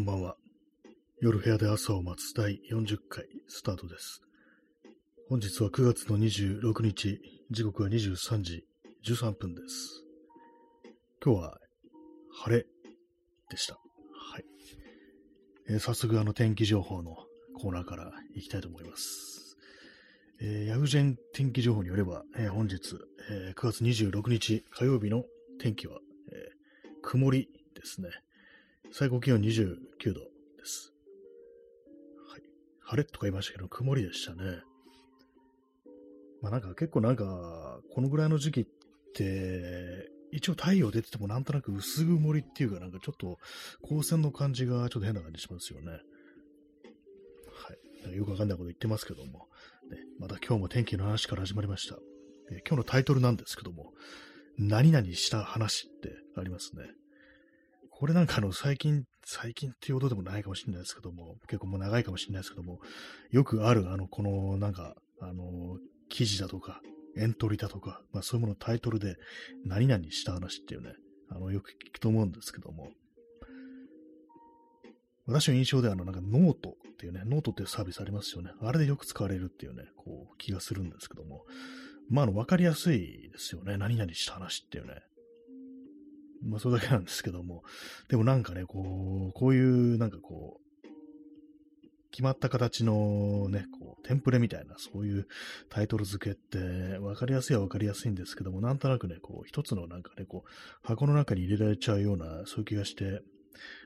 こんばんは。夜部屋で朝を待つ第40回スタートです。本日は9月の26日、時刻は23時13分です。今日は晴れでした。はい。えー、早速あの天気情報のコーナーから行きたいと思います。えー、ヤフジェン天気情報によれば、えー、本日、え9月26日火曜日の天気は、え曇りですね。最高気温29度です。はい。晴れとか言いましたけど、曇りでしたね。まあなんか結構なんか、このぐらいの時期って、一応太陽出ててもなんとなく薄曇りっていうかなんかちょっと光線の感じがちょっと変な感じしますよね。はい。よくわかんないこと言ってますけども、ね、また今日も天気の話から始まりました。え今日のタイトルなんですけども、何々した話ってありますね。これなんかあの、最近、最近っていうことでもないかもしれないですけども、結構もう長いかもしれないですけども、よくある、あの、この、なんか、あの、記事だとか、エントリーだとか、まあそういうものタイトルで、何々した話っていうね、あの、よく聞くと思うんですけども、私の印象では、あの、なんかノートっていうね、ノートっていうサービスありますよね。あれでよく使われるっていうね、こう、気がするんですけども、まあ、あの、わかりやすいですよね。何々した話っていうね。まあ、それだけなんですけども、でもなんかね、こう、こういう、なんかこう、決まった形のね、こう、テンプレみたいな、そういうタイトル付けって、わかりやすいはわかりやすいんですけども、なんとなくね、こう、一つのなんかね、こう、箱の中に入れられちゃうような、そういう気がして、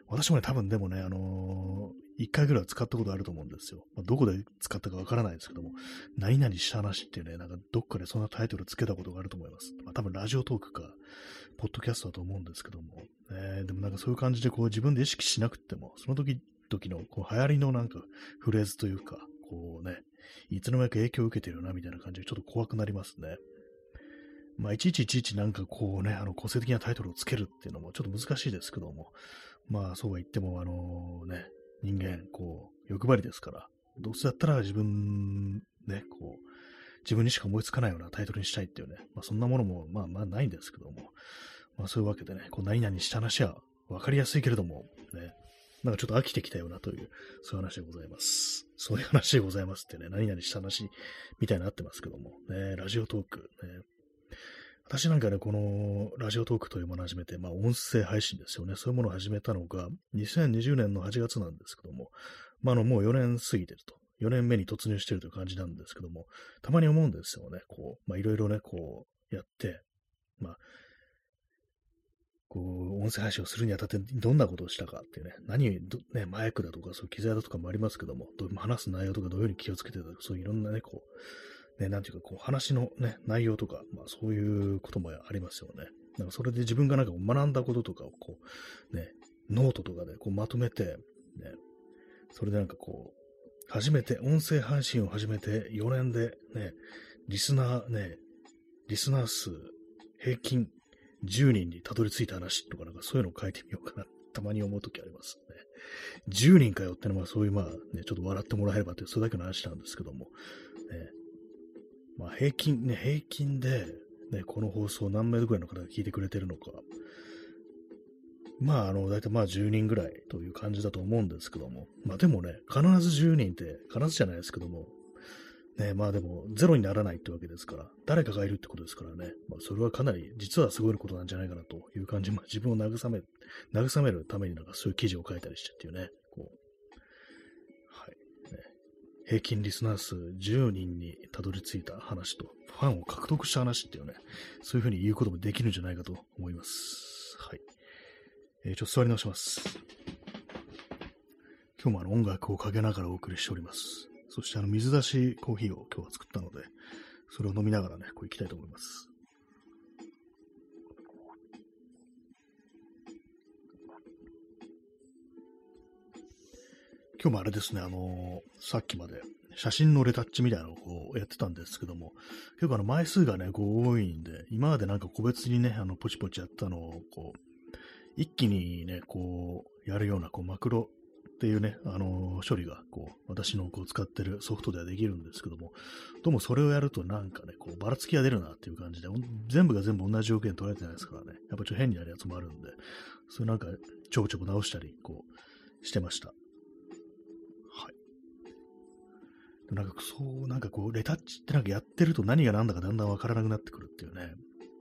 私もね、多分でもね、あのー、一回ぐらいは使ったことあると思うんですよ。まあ、どこで使ったかわからないですけども、何々した話っていうね、なんかどっかでそんなタイトルつけたことがあると思います。まあ、多分ラジオトークか、ポッドキャストだと思うんですけども、えー、でもなんかそういう感じでこう自分で意識しなくても、その時時のこう流行りのなんかフレーズというか、こうね、いつの間にか影響を受けてるなみたいな感じでちょっと怖くなりますね。まあ、いちいちいちいちなんかこうね、あの個性的なタイトルをつけるっていうのもちょっと難しいですけども、まあそうは言っても、あのね、人間、こう、欲張りですから、どうせだったら自分、ね、こう、自分にしか思いつかないようなタイトルにしたいっていうね、まあそんなものも、まあまあないんですけども、まあそういうわけでね、こう何々した話は分かりやすいけれども、ね、なんかちょっと飽きてきたようなという、そういう話でございます。そういう話でございますってね、何々した話みたいになってますけども、ね、ラジオトーク、ね、私なんかね、このラジオトークというものを始めて、まあ音声配信ですよね。そういうものを始めたのが2020年の8月なんですけども、まああのもう4年過ぎてると。4年目に突入してるという感じなんですけども、たまに思うんですよね。こう、まあいろいろね、こうやって、まあ、こう、音声配信をするにあたってどんなことをしたかっていうね、何、ね、マイクだとか、そういう機材だとかもありますけども、ど話す内容とかどういうふうに気をつけてたとか、そういういろんなね、こう、ね、なんていうか、こう、話のね、内容とか、まあ、そういうこともありますよね。なんかそれで自分がなんか学んだこととかを、こう、ね、ノートとかでこうまとめて、ね、それでなんかこう、初めて、音声配信を始めて4年で、ね、リスナーね、リスナー数、平均10人にたどり着いた話とか、なんかそういうのを書いてみようかな、たまに思うときありますね。10人かよってのは、そういうまあ、ね、ちょっと笑ってもらえればという、それだけの話なんですけども、ね、まあ、平均、ね、平均で、ね、この放送何名ぐらいの方が聞いてくれてるのか、まあ、あの、だいたいまあ10人ぐらいという感じだと思うんですけども、まあでもね、必ず10人って、必ずじゃないですけども、ね、まあでも、ゼロにならないってわけですから、誰かがいるってことですからね、まあそれはかなり、実はすごいことなんじゃないかなという感じ、まあ自分を慰め、慰めるためになんかそういう記事を書いたりしてっていうね、平均リスナー数10人にたどり着いた話と、ファンを獲得した話っていうね、そういうふうに言うこともできるんじゃないかと思います。はい。えー、ちょっと座り直します。今日もあの音楽をかけながらお送りしております。そしてあの水出しコーヒーを今日は作ったので、それを飲みながらね、こう行きたいと思います。今日もあれですね、あのー、さっきまで写真のレタッチみたいなのをやってたんですけども、結構あの枚数がね、こう多いんで、今までなんか個別にね、あの、ポチポチやったのを、こう、一気にね、こう、やるような、こう、マクロっていうね、あのー、処理が、こう、私のこう使ってるソフトではできるんですけども、どうもそれをやるとなんかね、こう、ばらつきが出るなっていう感じで、全部が全部同じ条件取られてないですからね、やっぱちょっと変になるやつもあるんで、それなんか、ちょこちょこ直したり、こう、してました。なんかそう、なんかこう、レタッチってなんかやってると何が何だかだんだんわからなくなってくるっていうね。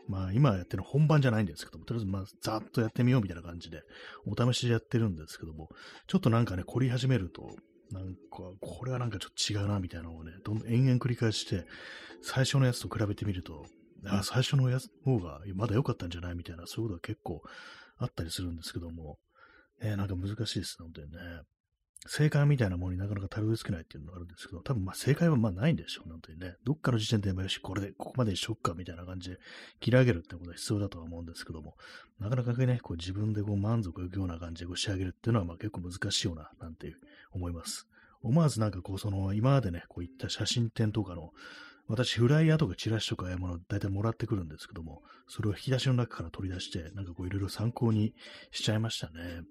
まあ今やってるの本番じゃないんですけども、とりあえずまあざっとやってみようみたいな感じで、お試しでやってるんですけども、ちょっとなんかね、凝り始めると、なんか、これはなんかちょっと違うなみたいなのをね、どんどん延々繰り返して、最初のやつと比べてみると、あ最初のやつ方がまだ良かったんじゃないみたいな、そういうことが結構あったりするんですけども、えー、なんか難しいですね、本当にね。正解みたいなものになかなかたどり着けないっていうのがあるんですけど、多分まあ正解はまあないんでしょう、本当にね。どっかの時点で、よし、これで、ここまでにしよっか、みたいな感じで切り上げるってことは必要だとは思うんですけども、なかなかね、こう自分でこう満足いくような感じでこう仕上げるっていうのはまあ結構難しいような、なんて思います。思わずなんかこう、その、今までね、こういった写真展とかの、私、フライヤーとかチラシとかああいうもの大体もらってくるんですけども、それを引き出しの中から取り出して、なんかこういろいろ参考にしちゃいましたね。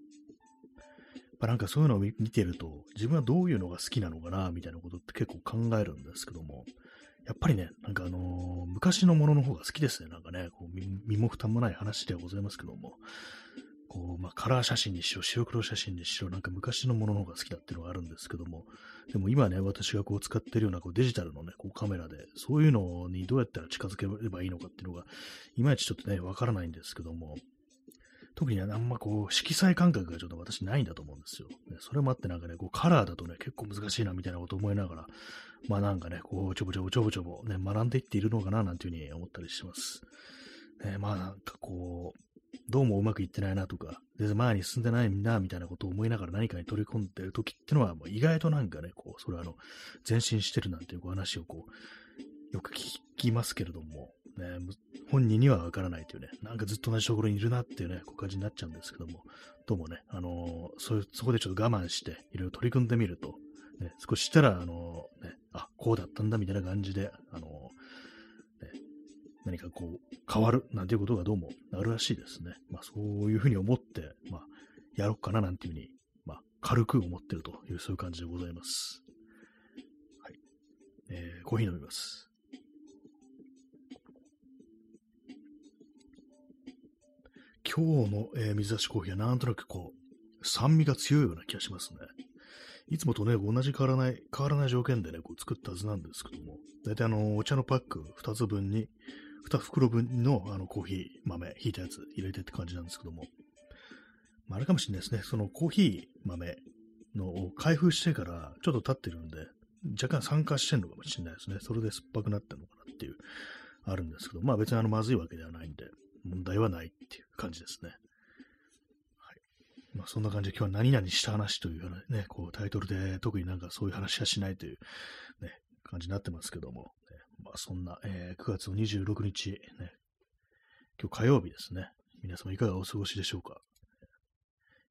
ぱなんかそういうのを見てると、自分はどういうのが好きなのかな、みたいなことって結構考えるんですけども、やっぱりね、なんかあのー、昔のものの方が好きですね。なんかね、こう身も蓋もない話ではございますけども、こう、まあ、カラー写真にしろ、白黒写真にしろ、なんか昔のものの方が好きだっていうのがあるんですけども、でも今ね、私がこう使ってるようなこうデジタルのね、こうカメラで、そういうのにどうやったら近づければいいのかっていうのが、いまいちちょっとね、わからないんですけども、特にあんまこう、色彩感覚がちょっと私ないんだと思うんですよ。ね、それもあってなんかね、こうカラーだとね、結構難しいなみたいなこと思いながら、まあなんかね、こう、ちょぼちょぼちょぼちょぼね、学んでいっているのかななんていうふうに思ったりします。ね、まあなんかこう、どうもうまくいってないなとか、全然前に進んでないな、みたいなことを思いながら何かに取り込んでる時ってのは、もう意外となんかね、こう、それはあの、前進してるなんていう話をこう、よく聞きますけれども、ね、本人にはわからないというね、なんかずっと同じところにいるなっていうね、こう感じになっちゃうんですけども、どうもね、あのー、そ、そこでちょっと我慢して、いろいろ取り組んでみると、ね、少ししたら、あのー、ね、あ、こうだったんだみたいな感じで、あのー、ね、何かこう、変わるなんていうことがどうもあるらしいですね。まあ、そういうふうに思って、まあ、やろうかななんていうふうに、まあ、軽く思ってるという、そういう感じでございます。はい。えー、コーヒー飲みます。今日の、えー、水出しコーヒーはなんとなくこう、酸味が強いような気がしますね。いつもとね、同じ変わらない、変わらない条件でね、こう作ったはずなんですけども、大体あの、お茶のパック2つ分に、2袋分のあのコーヒー豆、ひいたやつ入れてって感じなんですけども、まあ、あれかもしれないですね、そのコーヒー豆の開封してからちょっと経ってるんで、若干酸化してんのかもしれないですね。それで酸っぱくなってるのかなっていう、あるんですけど、まあ別にあのまずいわけではないんで、問題はないっていう感じですね。はい。まあ、そんな感じで今日は何々した話というようなね、こうタイトルで特になんかそういう話はしないというね、感じになってますけども、ね、まあ、そんな、えー、9月の26日、ね、今日火曜日ですね。皆様いかがお過ごしでしょうか。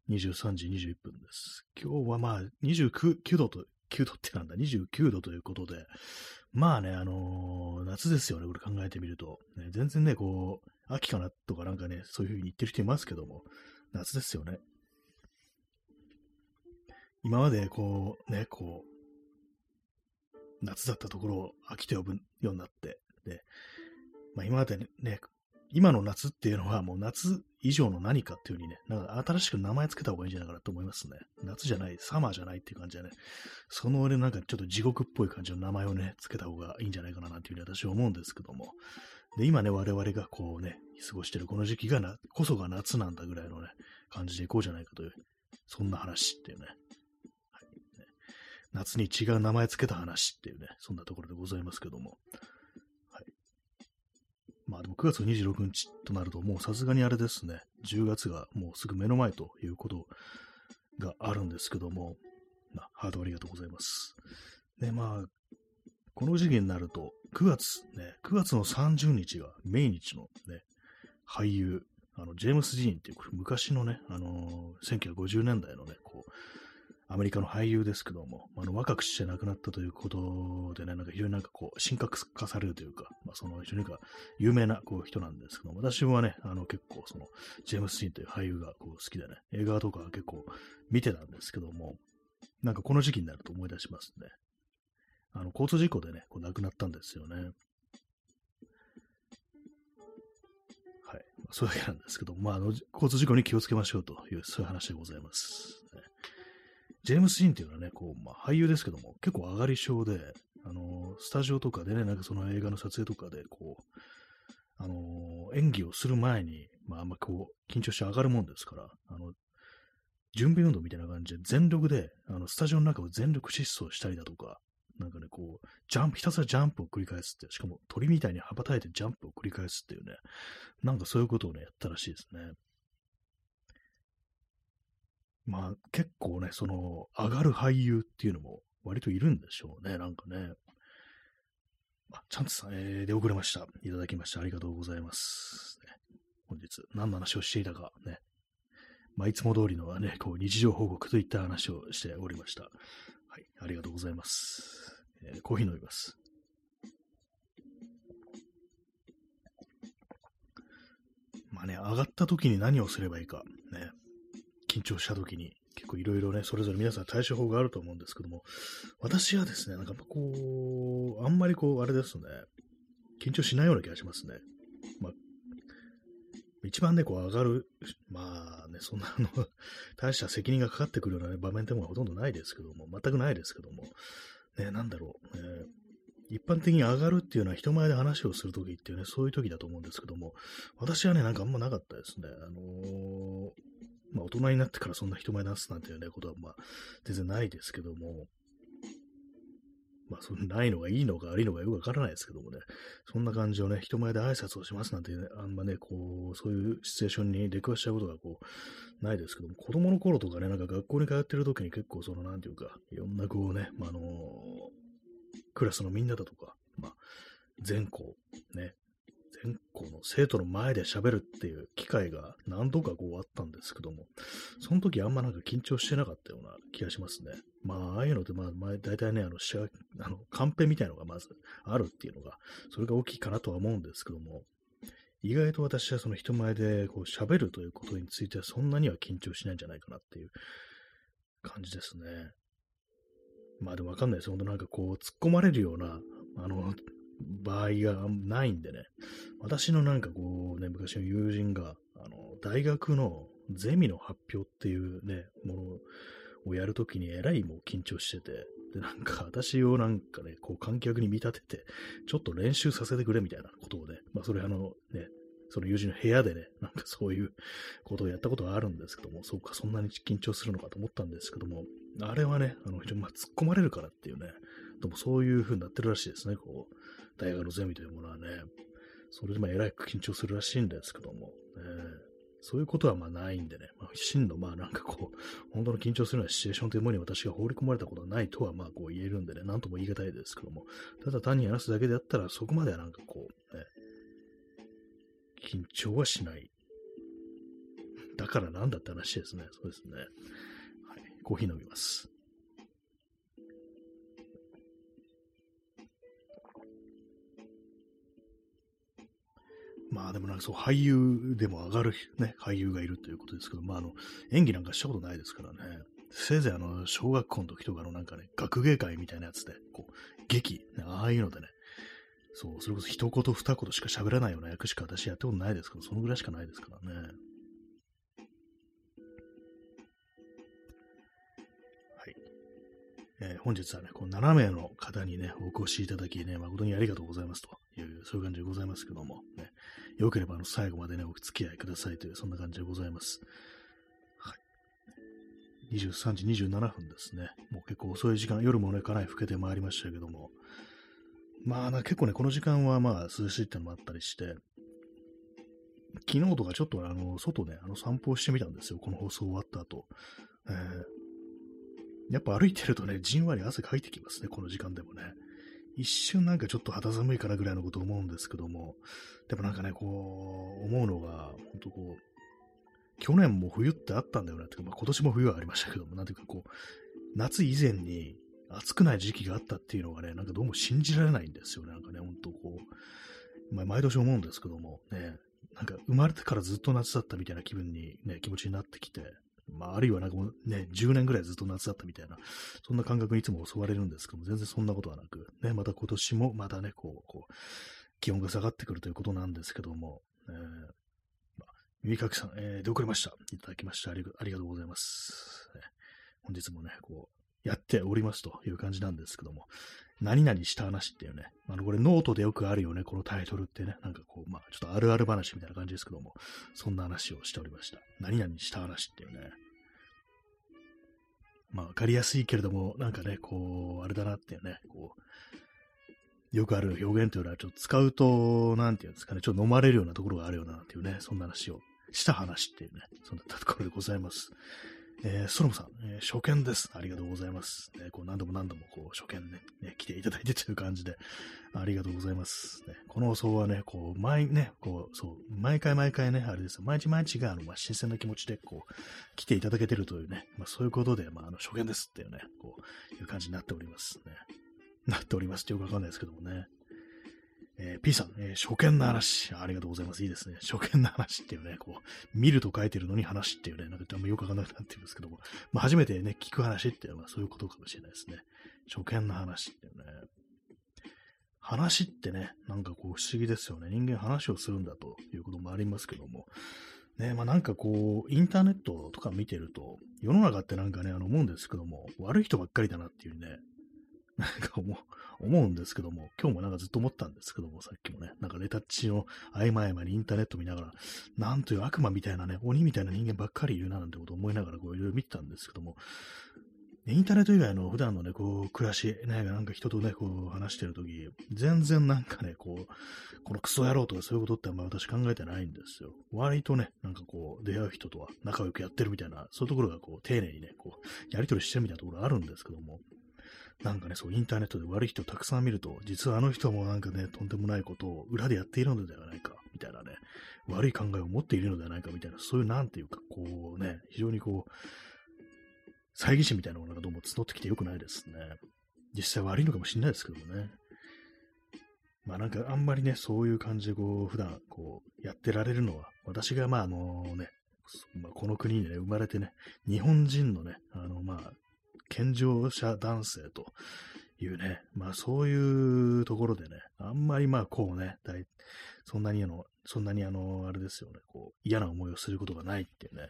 23時21分です。今日はまあ29度と、9度ってなんだ、29度ということで、まあね、あのー、夏ですよね、これ考えてみると。ね、全然ね、こう、秋かなとかなんかね、そういう風に言ってる人いますけども、夏ですよね。今までこう、ね、こう、夏だったところを秋と呼ぶようになって、で、まあ今までね、今の夏っていうのはもう夏以上の何かっていう風にね、なんか新しく名前つけた方がいいんじゃないかなと思いますね。夏じゃない、サマーじゃないっていう感じでね、その俺なんかちょっと地獄っぽい感じの名前をね、つけた方がいいんじゃないかななんていう風に私は思うんですけども、で、今ね、我々がこうね、過ごしてるこの時期がな、こそが夏なんだぐらいのね、感じでいこうじゃないかという、そんな話っていうね。はい、ね夏に違う名前つけた話っていうね、そんなところでございますけども。はい。まあでも9月26日となると、もうさすがにあれですね、10月がもうすぐ目の前ということがあるんですけども、まあ、ハートありがとうございます。ね、まあ、この時期になると、9月、ね、9月の30日が命日のね、俳優、あの、ジェームス・ジーンっていう、昔のね、あのー、1950年代のね、こう、アメリカの俳優ですけども、あの、若くして亡くなったということでね、なんか非常になんかこう、神格化されるというか、まあ、その非常にか有名なこう人なんですけども、私はね、あの、結構その、ジェームス・ジーンという俳優がこう好きでね、映画とか結構見てたんですけども、なんかこの時期になると思い出しますね。あの、交通事故でね、こう亡くなったんですよね。はい。それだけなんですけど、まあ、あの、交通事故に気をつけましょうという、そういう話でございます。ね、ジェームス・ジーンっていうのはね、こう、まあ、俳優ですけども、結構上がり症で、あの、スタジオとかでね、なんかその映画の撮影とかで、こう、あの、演技をする前に、まあ、あんまこう、緊張して上がるもんですから、あの、準備運動みたいな感じで全力で、あの、スタジオの中を全力疾走したりだとか、なんかね、こう、ジャンプ、ひたすらジャンプを繰り返すって、しかも鳥みたいに羽ばたいてジャンプを繰り返すっていうね、なんかそういうことをね、やったらしいですね。まあ、結構ね、その、上がる俳優っていうのも割といるんでしょうね、なんかね。あ、チャンツさん、えー、出遅れました。いただきましてありがとうございます。ね、本日、何の話をしていたか、ね。まあ、いつも通りのはね、こう、日常報告といった話をしておりました。はい、ありがとうございます。えー、コーヒー飲みます。まあね、上がった時に何をすればいいか、ね。緊張した時に、結構いろいろね、それぞれ皆さん対処法があると思うんですけども、私はですね、なんかこう、あんまりこう、あれですね、緊張しないような気がしますね。まあ、一番ね、こう上がる、まあね、そんなあの、大した責任がかかってくるような、ね、場面でもほとんどないですけども、全くないですけども、ね、なんだろう、え、一般的に上がるっていうのは人前で話をするときっていうね、そういうときだと思うんですけども、私はね、なんかあんまなかったですね。あのー、まあ、大人になってからそんな人前で話すなんていうね、ことは、まあ、全然ないですけども、まあ、そのないのがいいのか悪いのかよくわからないですけどもね、そんな感じをね、人前で挨拶をしますなんて、ね、あんまね、こう、そういうシチュエーションに出くわしちゃうことがこう、ないですけども、子供の頃とかね、なんか学校に通ってる時に結構その、なんていうか、いろんなこうね、まあ、あのー、クラスのみんなだとか、まあ、全校、ね、全校の生徒の前で喋るっていう機会が何度かこうあったんですけども、その時あんまなんか緊張してなかったような気がしますね。まあ、ああいうのって、まあ、まあ、大体ね、あの、あの、カンペみたいのがまずあるっていうのが、それが大きいかなとは思うんですけども、意外と私はその人前でこう喋るということについてはそんなには緊張しないんじゃないかなっていう感じですね。まあでもわかんないです。本当なんかこう突っ込まれるような、あの、場合がないんでね、私のなんかこうね、昔の友人が、あの、大学のゼミの発表っていうね、ものをやるときにえらいもう緊張してて、で、なんか私をなんかね、こう観客に見立てて、ちょっと練習させてくれみたいなことをね、まあそれあのね、その友人の部屋でね、なんかそういうことをやったことがあるんですけども、そうか、そんなに緊張するのかと思ったんですけども、あれはね、あの、非常にま突っ込まれるからっていうね、でもそういう風になってるらしいですね、こう。大学のゼミというものはね、それでもえらい緊張するらしいんですけども、ね、そういうことはまあないんでね、まあ、真のまあなんかこう、本当の緊張するようなシチュエーションというものに私が放り込まれたことはないとはまあこう言えるんでね、なんとも言い難いですけども、ただ単に話すだけであったらそこまではなんかこう、ね、緊張はしない。だからなんだって話ですね。そうですね。はい。コーヒー飲みます。まあでもなんかそう、俳優でも上がるね、俳優がいるということですけど、まああの、演技なんかしたことないですからね。せいぜいあの、小学校の時とかのなんかね、学芸会みたいなやつで、こう、劇、ね、ああいうのでね、そう、それこそ一言二言しか喋らないような役しか私やったことないですけど、そのぐらいしかないですからね。えー、本日はね、こう7名の方にね、お越しいただきね、誠にありがとうございますという、そういう感じでございますけども、ね、よければあの最後までね、お付き合いくださいという、そんな感じでございます。はい。23時27分ですね。もう結構遅い時間、夜もね、かなり更けてまいりましたけども、まあ、結構ね、この時間はまあ、涼しいってのもあったりして、昨日とかちょっとあの、外ね、あの散歩してみたんですよ。この放送終わった後。えーやっぱ歩いてるとね、じんわり汗かいてきますね、この時間でもね。一瞬なんかちょっと肌寒いかなぐらいのこと思うんですけども、でもなんかね、こう、思うのが、本当こう、去年も冬ってあったんだよな。っていうか、まあ、今年も冬はありましたけども、なんていうかこう、夏以前に暑くない時期があったっていうのがね、なんかどうも信じられないんですよね、なんかね、本当こう、まあ、毎年思うんですけども、ね、なんか生まれてからずっと夏だったみたいな気分にね、気持ちになってきて、まあ、あるいはなんかもうね、10年ぐらいずっと夏だったみたいな、そんな感覚にいつも襲われるんですけども、全然そんなことはなく、ね、また今年もまたね、こう、こう、気温が下がってくるということなんですけども、えー、まあ、耳かきさん、えー、出遅れました。いただきましてありありがとうございます。本日もね、こう、やっておりますという感じなんですけども、何々した話っていうね、あの、これノートでよくあるよね、このタイトルってね、なんかこう、まあ、ちょっとあるある話みたいな感じですけども、そんな話をしておりました。何々した話っていうね、まあ、わかりやすいけれども、なんかね、こう、あれだなっていうね、こう、よくある表現というのは、ちょっと使うと、なんていうんですかね、ちょっと飲まれるようなところがあるよなっていうね、そんな話をした話っていうね、そんなところでございます。えー、ソロムさん、えー、初見です。ありがとうございます。ね、こう何度も何度もこう初見ね、ね、来ていただいてという感じで、ありがとうございます。ね、この放送はね、こう、毎ね、こう、そう、毎回毎回ね、あれですよ、毎日毎日が、あの、まあ、新鮮な気持ちで、こう、来ていただけてるというね、まあ、そういうことで、まあ、あの、初見ですっていうね、こう、いう感じになっておりますね。なっておりますってよくわかんないですけどもね。えー、P さん、えー、初見の話。ありがとうございます。いいですね。初見の話っていうね、こう、見ると書いてるのに話っていうね、なんかあんまよくわかんなくなってるんですけども、まあ、初めてね、聞く話っていうのはそういうことかもしれないですね。初見の話っていうね。話ってね、なんかこう不思議ですよね。人間話をするんだということもありますけども。ね、まあなんかこう、インターネットとか見てると、世の中ってなんかね、あの思うんですけども、悪い人ばっかりだなっていうね、なんか思うんですけども、今日もなんかずっと思ったんですけども、さっきもね、なんかレタッチの合間合間にインターネット見ながら、なんという悪魔みたいなね、鬼みたいな人間ばっかりいるななんてことを思いながらこういろいろ見てたんですけども、インターネット以外の普段のね、こう、暮らし、ね、なんか人とね、こう話してるとき、全然なんかね、こう、このクソ野郎とかそういうことってあんま私考えてないんですよ。割とね、なんかこう、出会う人とは仲良くやってるみたいな、そういうところがこう、丁寧にね、こう、やりとりしてるみたいなところあるんですけども、なんかね、そう、インターネットで悪い人をたくさん見ると、実はあの人もなんかね、とんでもないことを裏でやっているのではないか、みたいなね、悪い考えを持っているのではないか、みたいな、そういうなんていうか、こうね、非常にこう、猜疑心みたいなものがどうも募ってきてよくないですね。実際悪いのかもしれないですけどもね。まあなんかあんまりね、そういう感じでこう、普段こう、やってられるのは、私がまああのね、まあ、この国にね、生まれてね、日本人のね、あのまあ、健常者男性というね、まあそういうところでね、あんまりまあこうね、そんなにあの、そんなにあの、あれですよね、こう、嫌な思いをすることがないっていうね、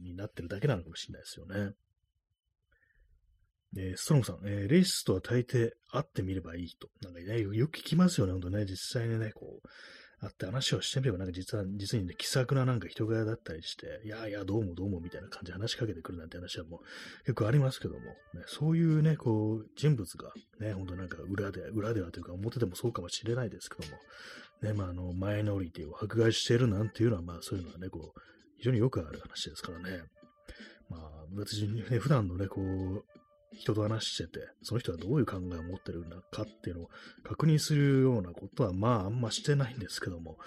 になってるだけなのかもしれないですよね。えー、ストロムさん、えー、レイスとは大抵会ってみればいいと。なんかね、よく聞きますよね、ほんとね。実際にね、こう、会って話をしてみれば、なんか実は、実にね、気さくななんか人柄だったりして、いやいや、どうもどうもみたいな感じで話しかけてくるなんて話はもう結構ありますけども、ね、そういうね、こう、人物が、ね、ほんとなんか裏で、裏ではというか表でもそうかもしれないですけども、ね、まあ、あの、マイノリティを迫害しているなんていうのは、まあ、そういうのはね、こう、非常によくある話ですからね。まあ、別にね、普段のね、こう、人と話してて、その人がどういう考えを持ってるのかっていうのを確認するようなことは、まあ、あんましてないんですけども、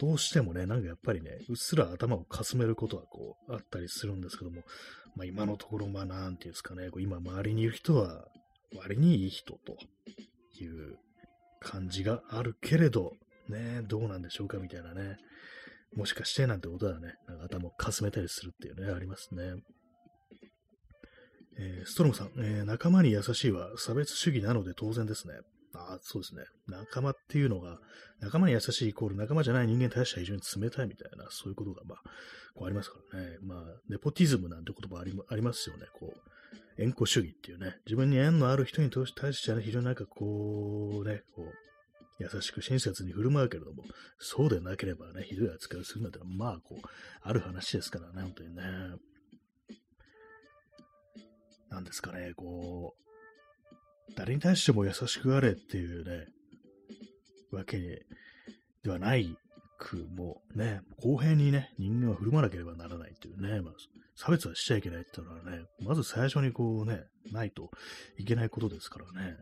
どうしてもね、なんかやっぱりね、うっすら頭をかすめることはこう、あったりするんですけども、まあ今のところ、まあなんていうんですかね、こう今周りにいる人は、割にいい人という感じがあるけれど、ね、どうなんでしょうかみたいなね、もしかしてなんてことはね、なんか頭をかすめたりするっていうね、ありますね。えー、ストロムさん、えー、仲間に優しいは差別主義なので当然ですね。あそうですね。仲間っていうのが、仲間に優しいイコール仲間じゃない人間に対しては非常に冷たいみたいな、そういうことが、まあ、こうありますからね。まあ、ネポティズムなんて言葉ありありますよね。こう、縁故主義っていうね。自分に縁のある人に対しては、ね、非常になんかこう、ね、こう、優しく親切に振る舞うけれども、そうでなければね、ひどい扱いをするなんてのは、まあ、こう、ある話ですからね、本当にね。なんですかね、こう、誰に対しても優しくあれっていうね、わけではないくもね、公平にね、人間は振る舞わなければならないというね、まあ、差別はしちゃいけないっていうのはね、まず最初にこうね、ないといけないことですからね。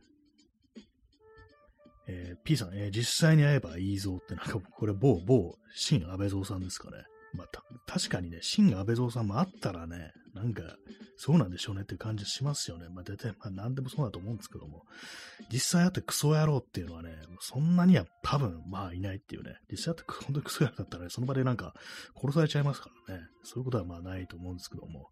えー、P さん、えー、実際に会えばいいぞって、なんかこれ某、某、新安倍蔵さんですかね。まあ、確かにね、新安倍蔵さんもあったらね、なんか、そうなんでしょうねっていう感じしますよね。まあ、大体、まあ、何でもそうだと思うんですけども、実際あってクソ野郎っていうのはね、そんなには多分、まあ、いないっていうね、実際あって本当にクソ野郎だったらね、その場でなんか、殺されちゃいますからね、そういうことはまあないと思うんですけども、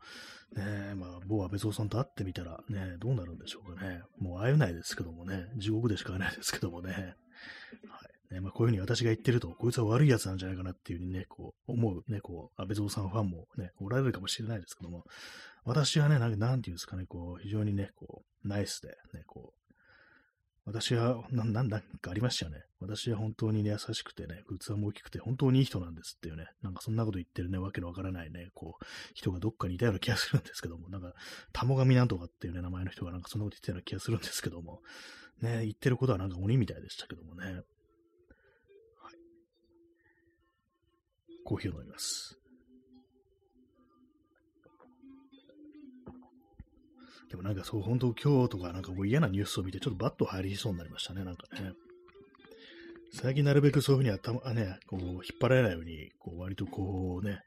ねまあ、某安倍蔵さんと会ってみたら、ね、どうなるんでしょうかね。もう会えないですけどもね、地獄でしか会えないですけどもね、はい。ね、まあ、こういうふうに私が言ってると、こいつは悪い奴なんじゃないかなっていうふうにね、こう、思うね、こう、安倍蔵さんファンもね、おられるかもしれないですけども、私はね、なんなんていうんですかね、こう、非常にね、こう、ナイスで、ね、こう、私は、な、なんだかありましたよね。私は本当にね、優しくてね、器も大きくて、本当にいい人なんですっていうね、なんかそんなこと言ってるね、わけのわからないね、こう、人がどっかにいたような気がするんですけども、なんか、たもがみなんとかっていうね、名前の人がなんかそんなこと言ってたような気がするんですけども、ね、言ってることはなんか鬼みたいでしたけどもね。コーヒーを飲みます。でもなんかそう、本当今日とかなんかもう嫌なニュースを見て、ちょっとバッと入りそうになりましたね、なんかね。最近なるべくそういうふうに頭、あね、こう、引っ張られないように、こう、割とこうね、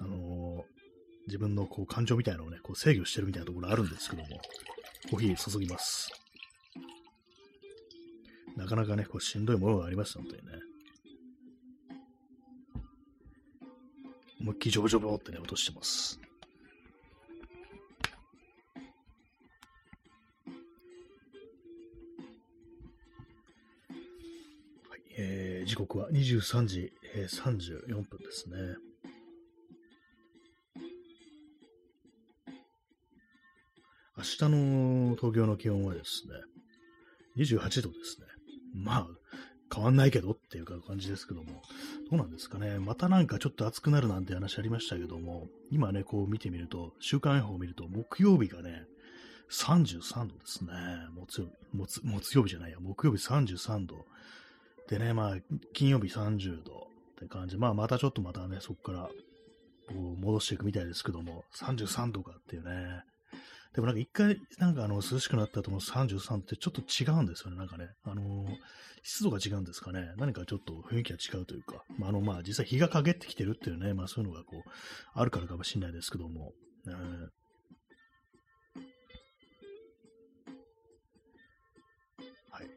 あのー、自分のこう感情みたいなのをね、こう制御してるみたいなところあるんですけども、コーヒー注ぎます。なかなかね、こうしんどいものがあります、本当にね。思いっきりジョボジョボってね、落としてます。はいえー、時刻は23時、えー、34分ですね。明日の東京の気温はですね、28度ですね。まあ、変わんないけどっていう感じですけども、どうなんですかね。またなんかちょっと暑くなるなんて話ありましたけども、今ね、こう見てみると、週間予報を見ると、木曜日がね、33度ですね。木曜日、木曜日じゃないや、木曜日33度。でね、まあ、金曜日30度って感じ。まあ、またちょっとまたね、そこから、こう、戻していくみたいですけども、33度かっていうね。でもなんか一回、なんかあの、涼しくなった後の33ってちょっと違うんですよね。なんかね、あのー、湿度が違うんですかね。何かちょっと雰囲気が違うというか、まあ、あの、まあ、実際日が陰ってきてるっていうね、まあそういうのがこう、あるからかもしれないですけども、ね、はい。ね、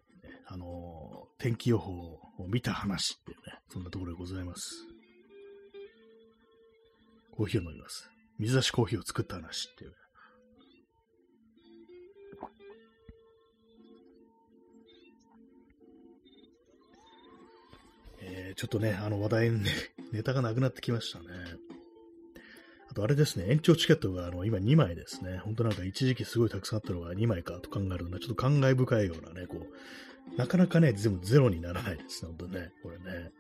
あのー、天気予報を見た話っていうね、そんなところでございます。コーヒーを飲みます。水出しコーヒーを作った話っていう、ね。ちょっとね、あの話題、ね、ネタがなくなってきましたね。あとあれですね、延長チケットがあの今2枚ですね。本当なんか一時期すごいたくさんあったのが2枚かと考えると、ちょっと感慨深いようなね、こう、なかなかね、全部ゼロにならないですね、本当ね、これね。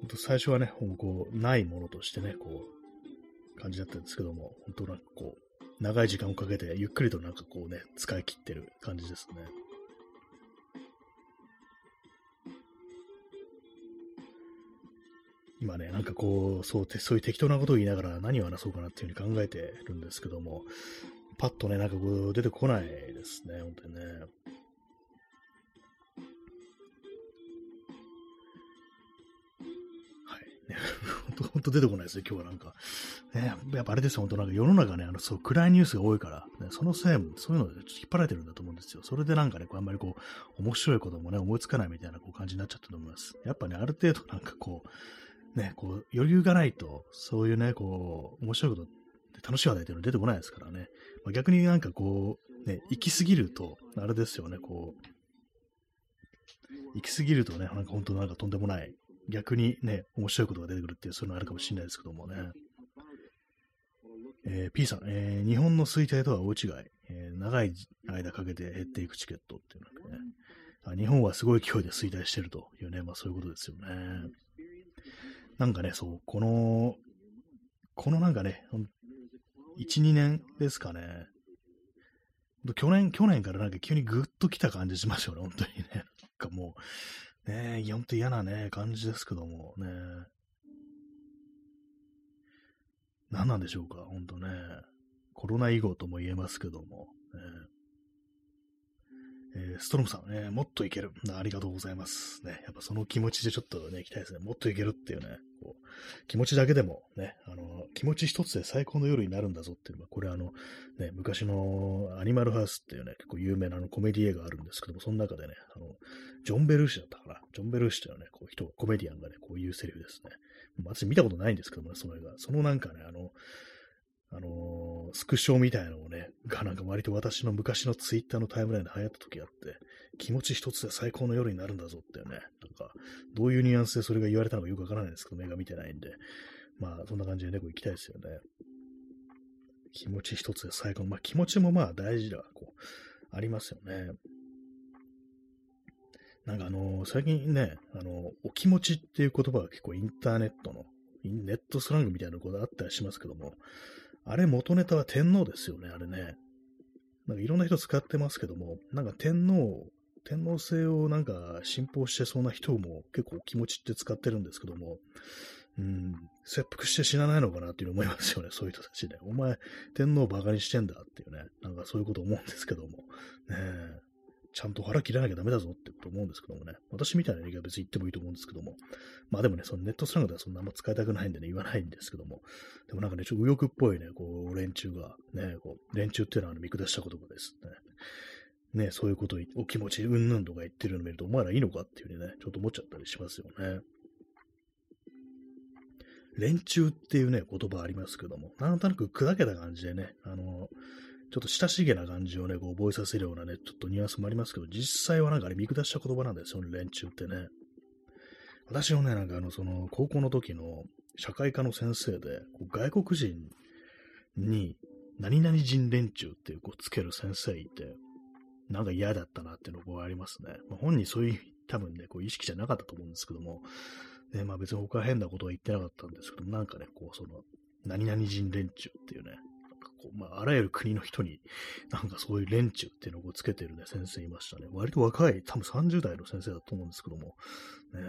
本当最初はね、こう、ないものとしてね、こう、感じだったんですけども、本当なんかこう、長い時間をかけて、ゆっくりとなんかこうね、使い切ってる感じですね。今ね、なんかこう、そう、そういう適当なことを言いながら何を話そうかなっていうふうに考えてるんですけども、パッとね、なんかこう出てこないですね、本当にね。はい 本当出てこないですね、今日はなんか。ね、やっぱあれですよ、本当なんか世の中ね、あの、そう、暗いニュースが多いから、ね、そのせいも、そういうのでちょっと引っ張られてるんだと思うんですよ。それでなんかね、こうあんまりこう、面白いこともね、思いつかないみたいなこう感じになっちゃったと思います。やっぱね、ある程度なんかこう、ね、こう、余裕がないと、そういうね、こう、面白いこと、楽しい話題っていうのは出てこないですからね。まあ、逆になんかこう、ね、行き過ぎると、あれですよね、こう、行き過ぎるとね、なんか本当なんかとんでもない逆にね、面白いことが出てくるっていう、そういうのあるかもしれないですけどもね。えー、P さん、えー、日本の衰退とは大違い、えー、長い間かけて減っていくチケットっていうのはね、日本はすごい勢いで衰退してるというね、まあそういうことですよね。なんかね、そう、この、このなんかね、1、2年ですかね。去年、去年からなんか急にぐっと来た感じしますよね、本当にね。なんかもう、ねえ、ほんと嫌なね、感じですけどもね。何なんでしょうか、ほんとね。コロナ以後とも言えますけども。ねえー、ストロムさん、ね、もっといける。ありがとうございます。ね、やっぱその気持ちでちょっとね、行きたいですね。もっといけるっていうね、こう気持ちだけでもね、あの、気持ち一つで最高の夜になるんだぞっていうのは、これあの、ね、昔のアニマルハウスっていうね、結構有名なあのコメディ映画があるんですけども、その中でね、あの、ジョン・ベルーシだったかな。ジョン・ベルーシっていうね、こう人、コメディアンがね、こういうセリフですね。私見たことないんですけどもね、その映画。そのなんかね、あの、あのー、スクショみたいなのをね、がなんか割と私の昔のツイッターのタイムラインで流行った時あって、気持ち一つで最高の夜になるんだぞってね、なんか、どういうニュアンスでそれが言われたのかよくわからないんですけど、目が見てないんで、まあ、そんな感じでね、こう行きたいですよね。気持ち一つで最高の、まあ気持ちもまあ大事ではこう、ありますよね。なんかあの最近ね、あのお気持ちっていう言葉が結構インターネットの、ネットスラングみたいなことあったりしますけども、あれ元ネタは天皇ですよね、あれね。なんかいろんな人使ってますけども、なんか天皇、天皇制をなんか信奉してそうな人も結構気持ちって使ってるんですけども、うん、切腹して死なないのかなっていう思いますよね、そういう人たちね。お前、天皇馬鹿にしてんだっていうね、なんかそういうこと思うんですけども、ね、ちゃんと腹切らなきゃダメだぞってこと思うんですけどもね、私みたいな人間は別に言ってもいいと思うんですけども、まあでもね、そのネットスラングではそんなあんま使いたくないんでね、言わないんですけども、でもなんかね、ちょっと右翼っぽいね、こう、連中が、ね、こう、連中っていうのは見下した言葉ですね。ね、そういうことをお気持ち、うんぬんとか言ってるのを見ると、お前らいいのかっていうね、ちょっと思っちゃったりしますよね。連中っていうね、言葉ありますけども、なんとなく砕けた感じでね、あの、ちょっと親しげな感じをね、こう覚えさせるようなね、ちょっとニュアンスもありますけど、実際はなんかあれ見下した言葉なんですよね、連中ってね。私のね、なんかあの、その、高校の時の社会科の先生で、こう外国人に、何々人連中っていうこうつける先生いて、なんか嫌だったなっていうのがありますね。まあ、本人そういう多分ね、こう意識じゃなかったと思うんですけども、ね、まあ別に他変なことは言ってなかったんですけど、なんかね、こうその、何々人連中っていうね、こう、まあ、あらゆる国の人に、なんかそういう連中っていうのをつけてるね、先生いましたね。割と若い、多分30代の先生だと思うんですけども、ね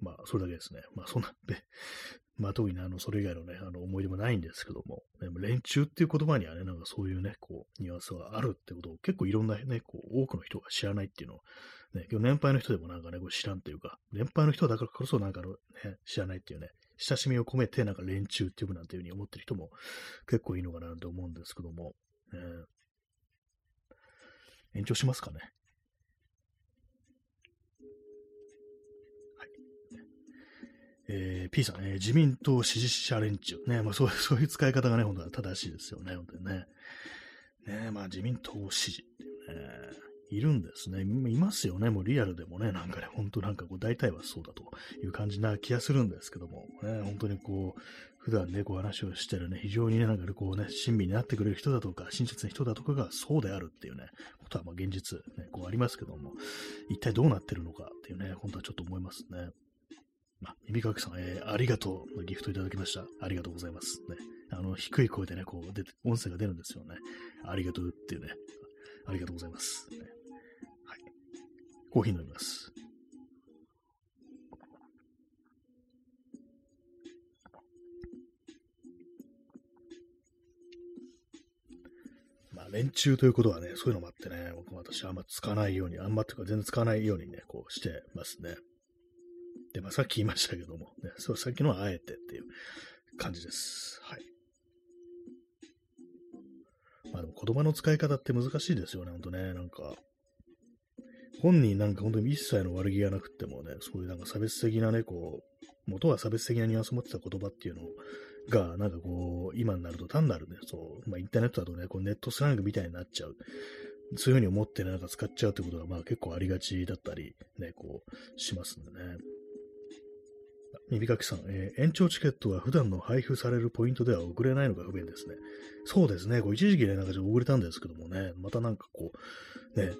まあ、それだけですね。まあ、そんなん、で、まあ、特にあの、それ以外のね、あの、思い出もないんですけども、ね、連中っていう言葉にはね、なんかそういうね、こう、ニュアンスがあるってことを結構いろんなね、こう、多くの人が知らないっていうのを、ね、今日年配の人でもなんかね、これ知らんっていうか、年配の人だからこそなんかのね、知らないっていうね、親しみを込めてなんか連中って呼ぶなんていうふうに思ってる人も結構いいのかなと思うんですけども、えー、延長しますかね。はい。えー、P さん、えー、自民党支持者連中。ね、まあそう そういう使い方がね、本当は正しいですよね、本当にね。ね、まあ自民党支持っていうね。いるんですね。いますよね。もうリアルでもね、なんかね、ほんとなんかこう、大体はそうだという感じな気がするんですけども、ね、本当にこう、普段ね、こう話をしてるね、非常にね、なんかこうね、親身になってくれる人だとか、親切な人だとかがそうであるっていうね、ことはまあ現実、ね、こうありますけども、一体どうなってるのかっていうね、本当はちょっと思いますね。あ、耳かきさん、えー、ありがとうのギフトいただきました。ありがとうございます。ね。あの、低い声でね、こう、出て、音声が出るんですよね。ありがとうっていうね。ありがとうございます。ねコーヒー飲みます。まあ、連中ということはね、そういうのもあってね、僕も私あんま使わないように、あんまっていうか全然使わないようにね、こうしてますね。で、まあ、さっき言いましたけども、ね、そう、さっきのはあえてっていう感じです。はい。まあでも言葉の使い方って難しいですよね、ほんとね。なんか、本人なんか本当に一切の悪気がなくてもね、そういうなんか差別的なね、こう、元は差別的なニュアンスを持ってた言葉っていうのが、なんかこう、今になると単なるね、そう、まあインターネットだとね、こうネットスラングみたいになっちゃう。そういうふうに思ってね、なんか使っちゃうってことが、まあ結構ありがちだったり、ね、こう、しますんでね。耳かきさん、えー、延長チケットは普段の配布されるポイントでは送れないのが不便ですね。そうですね、こう一時期ね、なんかちょっと送れたんですけどもね、またなんかこう、ね、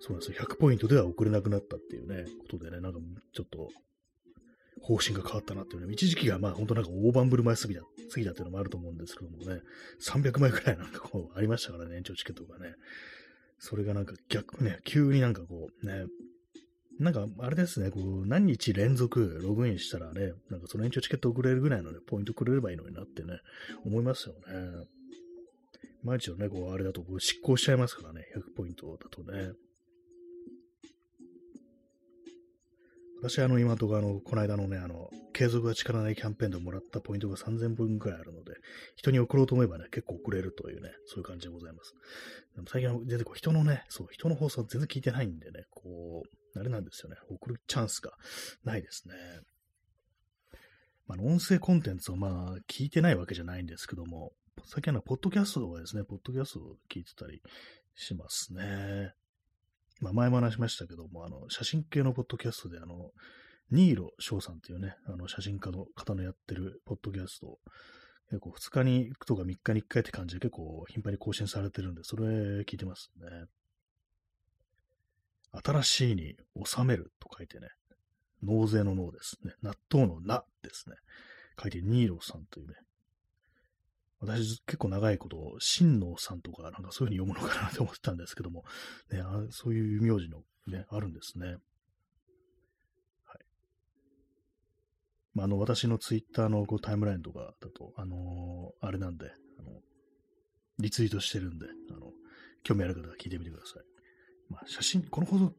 そうなんですよ。100ポイントでは送れなくなったっていうね、ことでね、なんかちょっと、方針が変わったなっていうね、一時期がまあ本当なんか大盤振る舞いすぎだ、すぎだっていうのもあると思うんですけどもね、300枚くらいなんかこうありましたからね、延長チケットがね。それがなんか逆ね、急になんかこうね、なんかあれですね、こう何日連続ログインしたらね、なんかその延長チケット送れるぐらいのね、ポイントくれればいいのになってね、思いますよね。毎日のね、こうあれだとこう執行しちゃいますからね、100ポイントだとね。私、あの、今とか、あの、この間のね、あの、継続が力ないキャンペーンでもらったポイントが3000分くらいあるので、人に送ろうと思えばね、結構送れるというね、そういう感じでございます。でも最近は全然こう、人のね、そう、人の放送全然聞いてないんでね、こう、あれなんですよね、送るチャンスがないですね。まあ、音声コンテンツをまあ、聞いてないわけじゃないんですけども、最近はポッドキャストとかですね、ポッドキャストを聞いてたりしますね。まあ、前も話しましたけども、あの、写真系のポッドキャストで、あの、ニーロ翔さんっていうね、あの、写真家の方のやってるポッドキャスト結構2日に行くとか3日に1回って感じで結構頻繁に更新されてるんで、それ聞いてますね。新しいに収めると書いてね、納税の納ですね。納豆のなですね。書いてニーロさんというね。私結構長いこと、新能さんとかなんかそういう風に読むのかなと思ってたんですけども、ね、あそういう名字のね、あるんですね。はい。まあ、あの、私のツイッターのこうタイムラインとかだと、あのー、あれなんで、あの、リツイートしてるんで、あの、興味ある方は聞いてみてください。まあ、写真、この放送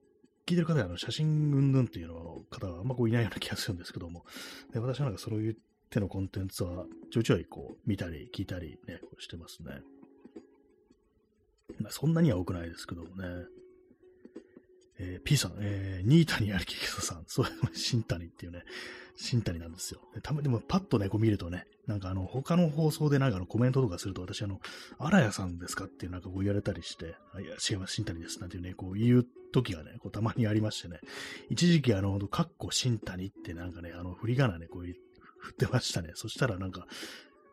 聞いてる方は、あの、写真云々っていうの方はあんまこういないような気がするんですけども、で私はなんかそういう手のコンテンツはちょいちょいこう見たり聞いたりね、こうしてますね。まあ、そんなには多くないですけどもね。えー、P さん、えー、ニータニアルキキソさん、そういう、新谷っていうね、新谷なんですよ。たまにでもパッとね、こう見るとね、なんかあの、他の放送でなんかのコメントとかすると、私あの、荒谷さんですかっていうなんかこう言われたりして、あいや、違います、新谷です、なんていうね、こう言う時がね、こうたまにありましてね、一時期あの、カッコ新谷ってなんかね、あの、振り仮名ね、こう言って振ってましたね。そしたらなんか、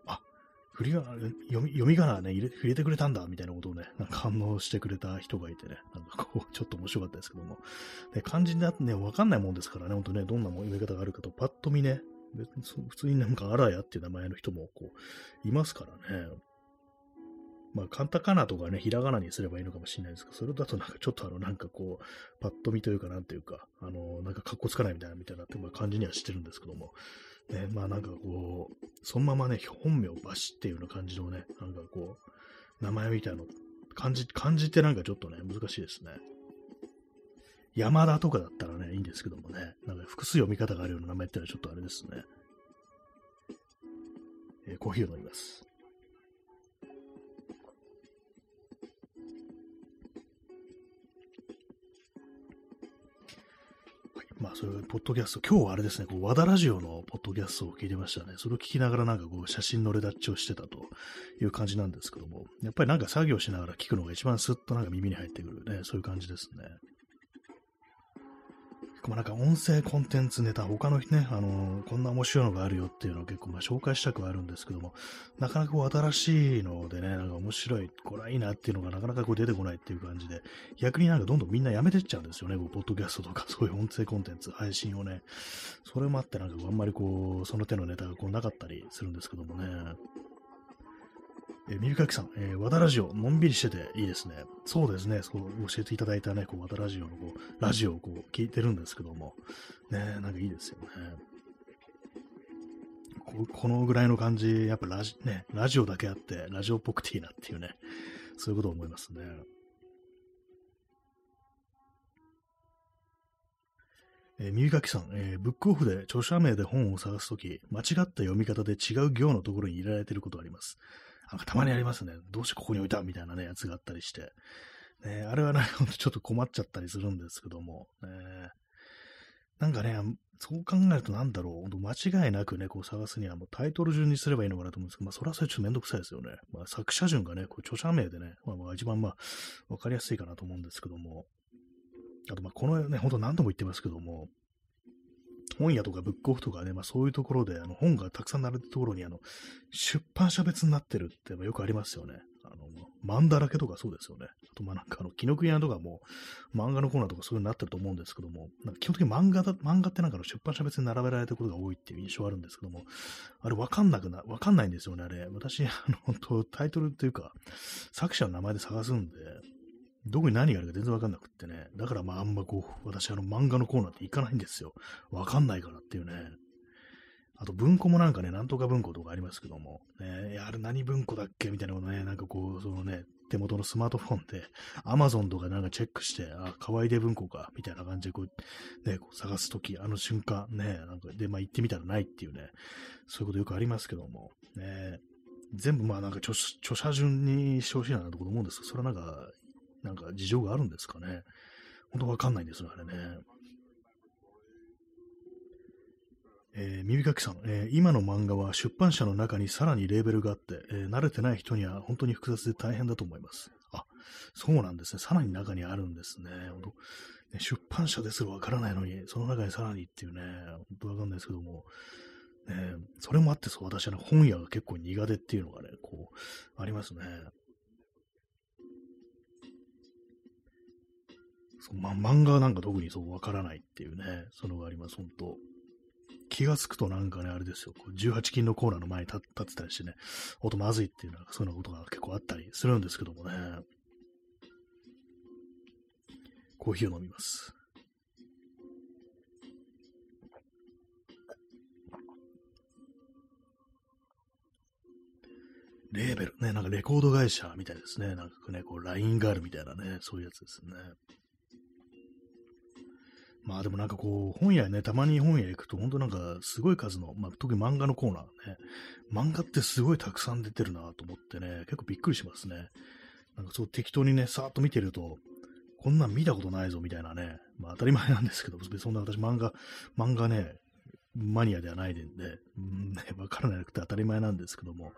あ、振り仮名、読み、読み仮名ね、入れ、入れてくれたんだ、みたいなことをね、なんか反応してくれた人がいてね、なんかこう、ちょっと面白かったですけども。で、漢字になってね、わかんないもんですからね、ほんとね、どんな読み方があるかと、パッと見ね、別に普通になんか、あらやっていう名前の人も、こう、いますからね。まあ、カンタカナとかね、ひらがなにすればいいのかもしれないですけど、それだとなんかちょっとあの、なんかこう、パッと見というか、なんていうか、あの、なんか格好つかないみたいな、みたいなって、まあ、感じにはしてるんですけども、ね、まあなんかこう、そのままね、本名バシっていうような感じのね、なんかこう、名前みたいなの、感じ、感じってなんかちょっとね、難しいですね。山田とかだったらね、いいんですけどもね、なんか複数読み方があるような名前ってのはちょっとあれですね。えー、コーヒーを飲みます。まあ、そういうポッドキャスト、今日はあれですね、こう和田ラジオのポッドキャストを聞いてましたね。それを聞きながらなんかこう、写真のレダッチをしてたという感じなんですけども、やっぱりなんか作業しながら聞くのが一番スッとなんか耳に入ってくるね、そういう感じですね。まあ、なんか音声コンテンツネタ、他のね、あのー、こんな面白いのがあるよっていうのを結構まあ紹介したくはあるんですけども、なかなかこう新しいのでね、なんか面白い、これはいいなっていうのがなかなかこう出てこないっていう感じで、逆になんかどんどんみんなやめてっちゃうんですよね、こうポッドキャストとか そういう音声コンテンツ、配信をね。それもあってなんかあんまりこう、その手のネタがこうなかったりするんですけどもね。えー、耳かきさん、えー、和田ラジオ、のんびりしてていいですね。そうですね、そう教えていただいたね、こう和田ラジオのこうラジオをこう聞いてるんですけども、ね、なんかいいですよね。ここのぐらいの感じ、やっぱラジ,、ね、ラジオだけあって、ラジオっぽくていいなっていうね、そういうことを思いますね。えー、耳かきさん、えー、ブックオフで著者名で本を探すとき、間違った読み方で違う行のところに入れられていることがあります。なんかたまにありますね。どうしてここに置いたみたいなね、やつがあったりして。ね、あれはね、ほんとちょっと困っちゃったりするんですけども、ね、なんかね、そう考えるとなんだろう、間違いなくね、こう探すにはもうタイトル順にすればいいのかなと思うんですけど、まあそれはそれちょっとめんどくさいですよね。まあ作者順がね、こう著者名でね、まあ、まあ一番まあわかりやすいかなと思うんですけども、あとまあこのね、ほんと何度も言ってますけども、本屋とかブックオフとかね、まあそういうところで、あの本がたくさん並んでるところに、あの、出版社別になってるってよくありますよね。あの、漫だらけとかそうですよね。あと、まあなんかあの、紀ノ国屋とかも漫画のコーナーとかそういうになってると思うんですけども、なんか基本的に漫画だ、漫画ってなんかの出版社別に並べられてることが多いっていう印象あるんですけども、あれわかんなくな、わかんないんですよね、あれ。私、あの、本当タイトルっていうか、作者の名前で探すんで、どこに何があるか全然わかんなくってね。だからまああんまこう、私あの漫画のコーナーって行かないんですよ。わかんないからっていうね。あと文庫もなんかね、なんとか文庫とかありますけども、ね、あれ何文庫だっけみたいなことね、なんかこう、そのね、手元のスマートフォンで、アマゾンとかなんかチェックして、あ、かわいで文庫か、みたいな感じでこう、ね、こう探すとき、あの瞬間、ね、なんかで、まあ行ってみたらないっていうね、そういうことよくありますけども、ね、全部まあなんか著著者順にしてほしいなと思うんですけど、それはなんかなんか事情があるんですかね。ほんとわかんないんですよ、あれね。えー、耳かきさん、えー、今の漫画は出版社の中にさらにレーベルがあって、えー、慣れてない人には本当に複雑で大変だと思います。あ、そうなんですね。さらに中にあるんですね。ね出版社ですらわからないのに、その中にさらにっていうね、本当わかんないですけども、ね、それもあってそう、私はね本屋が結構苦手っていうのがね、こう、ありますね。そま、漫画なんか特にそうわからないっていうね、そのがあります、本当気がつくとなんかね、あれですよ、こう18金のコーナーの前に立ってたりしてね、音まずいっていうのは、そういうようなことが結構あったりするんですけどもね。コーヒーを飲みます。レーベル、ね、なんかレコード会社みたいですね。なんかね、こう、ラインがあるみたいなね、そういうやつですね。まあでもなんかこう、本屋ね、たまに本屋行くと、本当なんかすごい数の、まあ特に漫画のコーナーね、漫画ってすごいたくさん出てるなと思ってね、結構びっくりしますね。なんかそう適当にね、さーっと見てると、こんなん見たことないぞみたいなね、まあ当たり前なんですけど、別にそんな私漫画、漫画ね、マニアではないでんで、うんね、わからなくて当たり前なんですけども、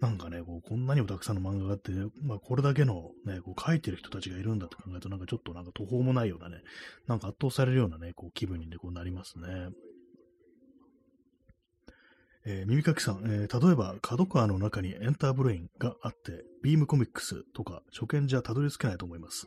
なんかね、こうこんなにもたくさんの漫画があって、まあ、これだけのね、こう書いてる人たちがいるんだと考えると、なんかちょっとなんか途方もないようなね、なんか圧倒されるようなね、こう気分に、ね、こうなりますね。えー、耳かきさん、えー、例えば、角川の中にエンターブレインがあって、ビームコミックスとか初見じゃたどり着けないと思います。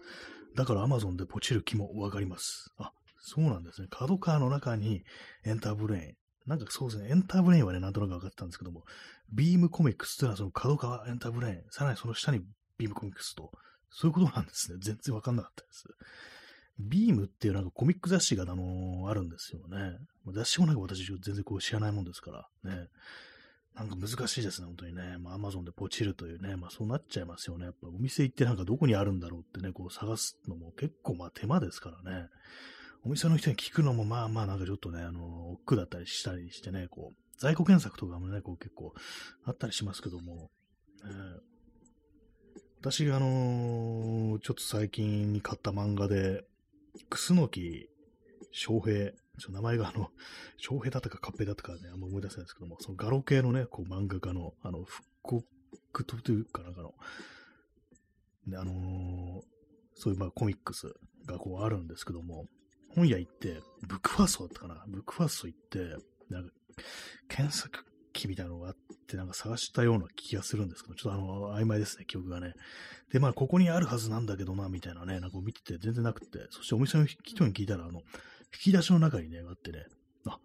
だから Amazon でポチる気もわかります。あ、そうなんですね。角川の中にエンターブレイン。なんかそうですね、エンターブレインはね、なんとなく分かったんですけども、ビームコミックスっていうのはその角川エンターブレイン、さらにその下にビームコミックスと、そういうことなんですね。全然分かんなかったです。ビームっていうなんかコミック雑誌が、あのー、あるんですよね。雑誌もなんか私全然こう知らないもんですからね。なんか難しいですね、本当にね。まあ、アマゾンでポチるというね、まあそうなっちゃいますよね。やっぱお店行ってなんかどこにあるんだろうってね、こう探すのも結構まあ手間ですからね。お店の人に聞くのもまあまあなんかちょっとね、あの、億劫だったりしたりしてね、こう、在庫検索とかもね、こう結構あったりしますけども、えー、私があのー、ちょっと最近に買った漫画で、楠木翔平、ちょ名前があの、翔平だったかカッペだったかね、あんま思い出せないですけども、そのガロ系のね、こう漫画家の、あの、復刻というかなんかの、ね、あのー、そういうまあコミックスがこうあるんですけども、本屋行って、ブックファーストだったかな？ブックファースト行って、なんか、検索機みたいなのがあって、なんか探したような気がするんですけど、ちょっとあの、曖昧ですね、記憶がね。で、まあ、ここにあるはずなんだけどな、みたいなね、なんか見てて全然なくて、そしてお店の人に聞いたら、あの、引き出しの中にね、あってね、あ、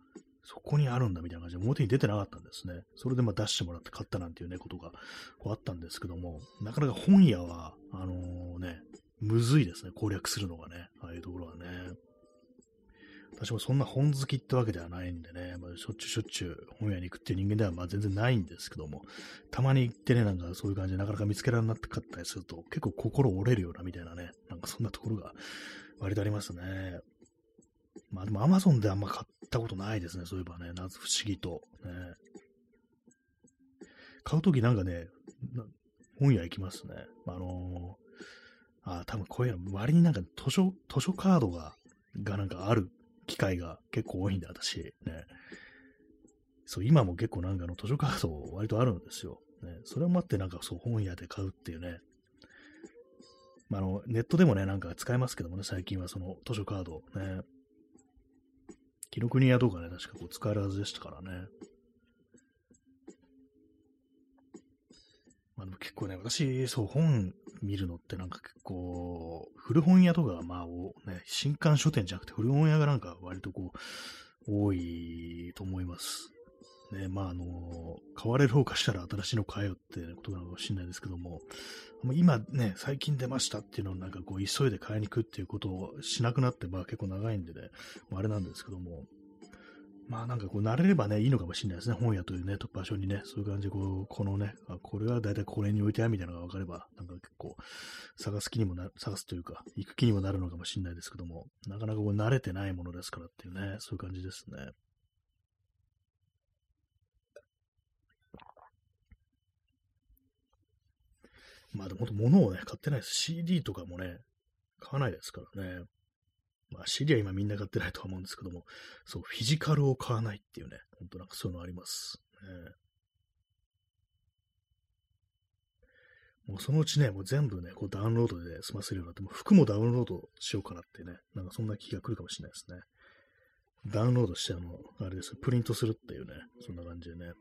そこにあるんだみたいな感じで表に出てなかったんですね。それでまあ出してもらって買ったなんていうね、ことがこうあったんですけども、なかなか本屋は、あのー、ね、むずいですね、攻略するのがね、ああいうところはね。私もそんな本好きってわけではないんでね、まあ、しょっちゅうしょっちゅう本屋に行くっていう人間ではまあ全然ないんですけども、たまに行ってね、なんかそういう感じでなかなか見つけられなかったりすると、結構心折れるようなみたいなね、なんかそんなところが割とありますね。まあでも Amazon であんま買ったことないですね、そういえばね、謎不思議と。ね、買うときなんかね、本屋行きますね。あのー、あ、多分こういうの、割になんか図書、図書カードが、がなんかある機会が結構多いんで、私。ね。そう、今も結構なんかの図書カード割とあるんですよ。ね。それを待ってなんかそう本屋で買うっていうね。まあ、あの、ネットでもね、なんか使えますけどもね、最近はその図書カードね。紀ノ国屋とかね、確かこう使えるはずでしたからね。まあでも結構ね、私、そう、本見るのってなんか結構、古本屋とか、まあ、ね、新刊書店じゃなくて古本屋がなんか割とこう、多いと思います。ね、まあ、あの、買われる方かしたら新しいの買えよってことなのかもしれないですけども、今ね、最近出ましたっていうのをなんかこう、急いで買いに行くっていうことをしなくなって、まあ結構長いんでね、あれなんですけども、まあなんかこう慣れればね、いいのかもしれないですね。本屋というね、場所にね、そういう感じでこう、このね、あこれはだいたいこれに置いてあるみたいなのが分かれば、なんか結構探す気にもな、探すというか、行く気にもなるのかもしれないですけども、なかなかこう慣れてないものですからっていうね、そういう感じですね。まあでも本当物をね、買ってないです。CD とかもね、買わないですからね。まあ CD は今みんな買ってないとは思うんですけども、そう、フィジカルを買わないっていうね、本当なんかそういうのあります。ね、もうそのうちね、もう全部ね、こうダウンロードで済ませるようになって、も服もダウンロードしようかなってね、なんかそんな気が来るかもしれないですね。ダウンロードして、あの、あれですプリントするっていうね、そんな感じでね。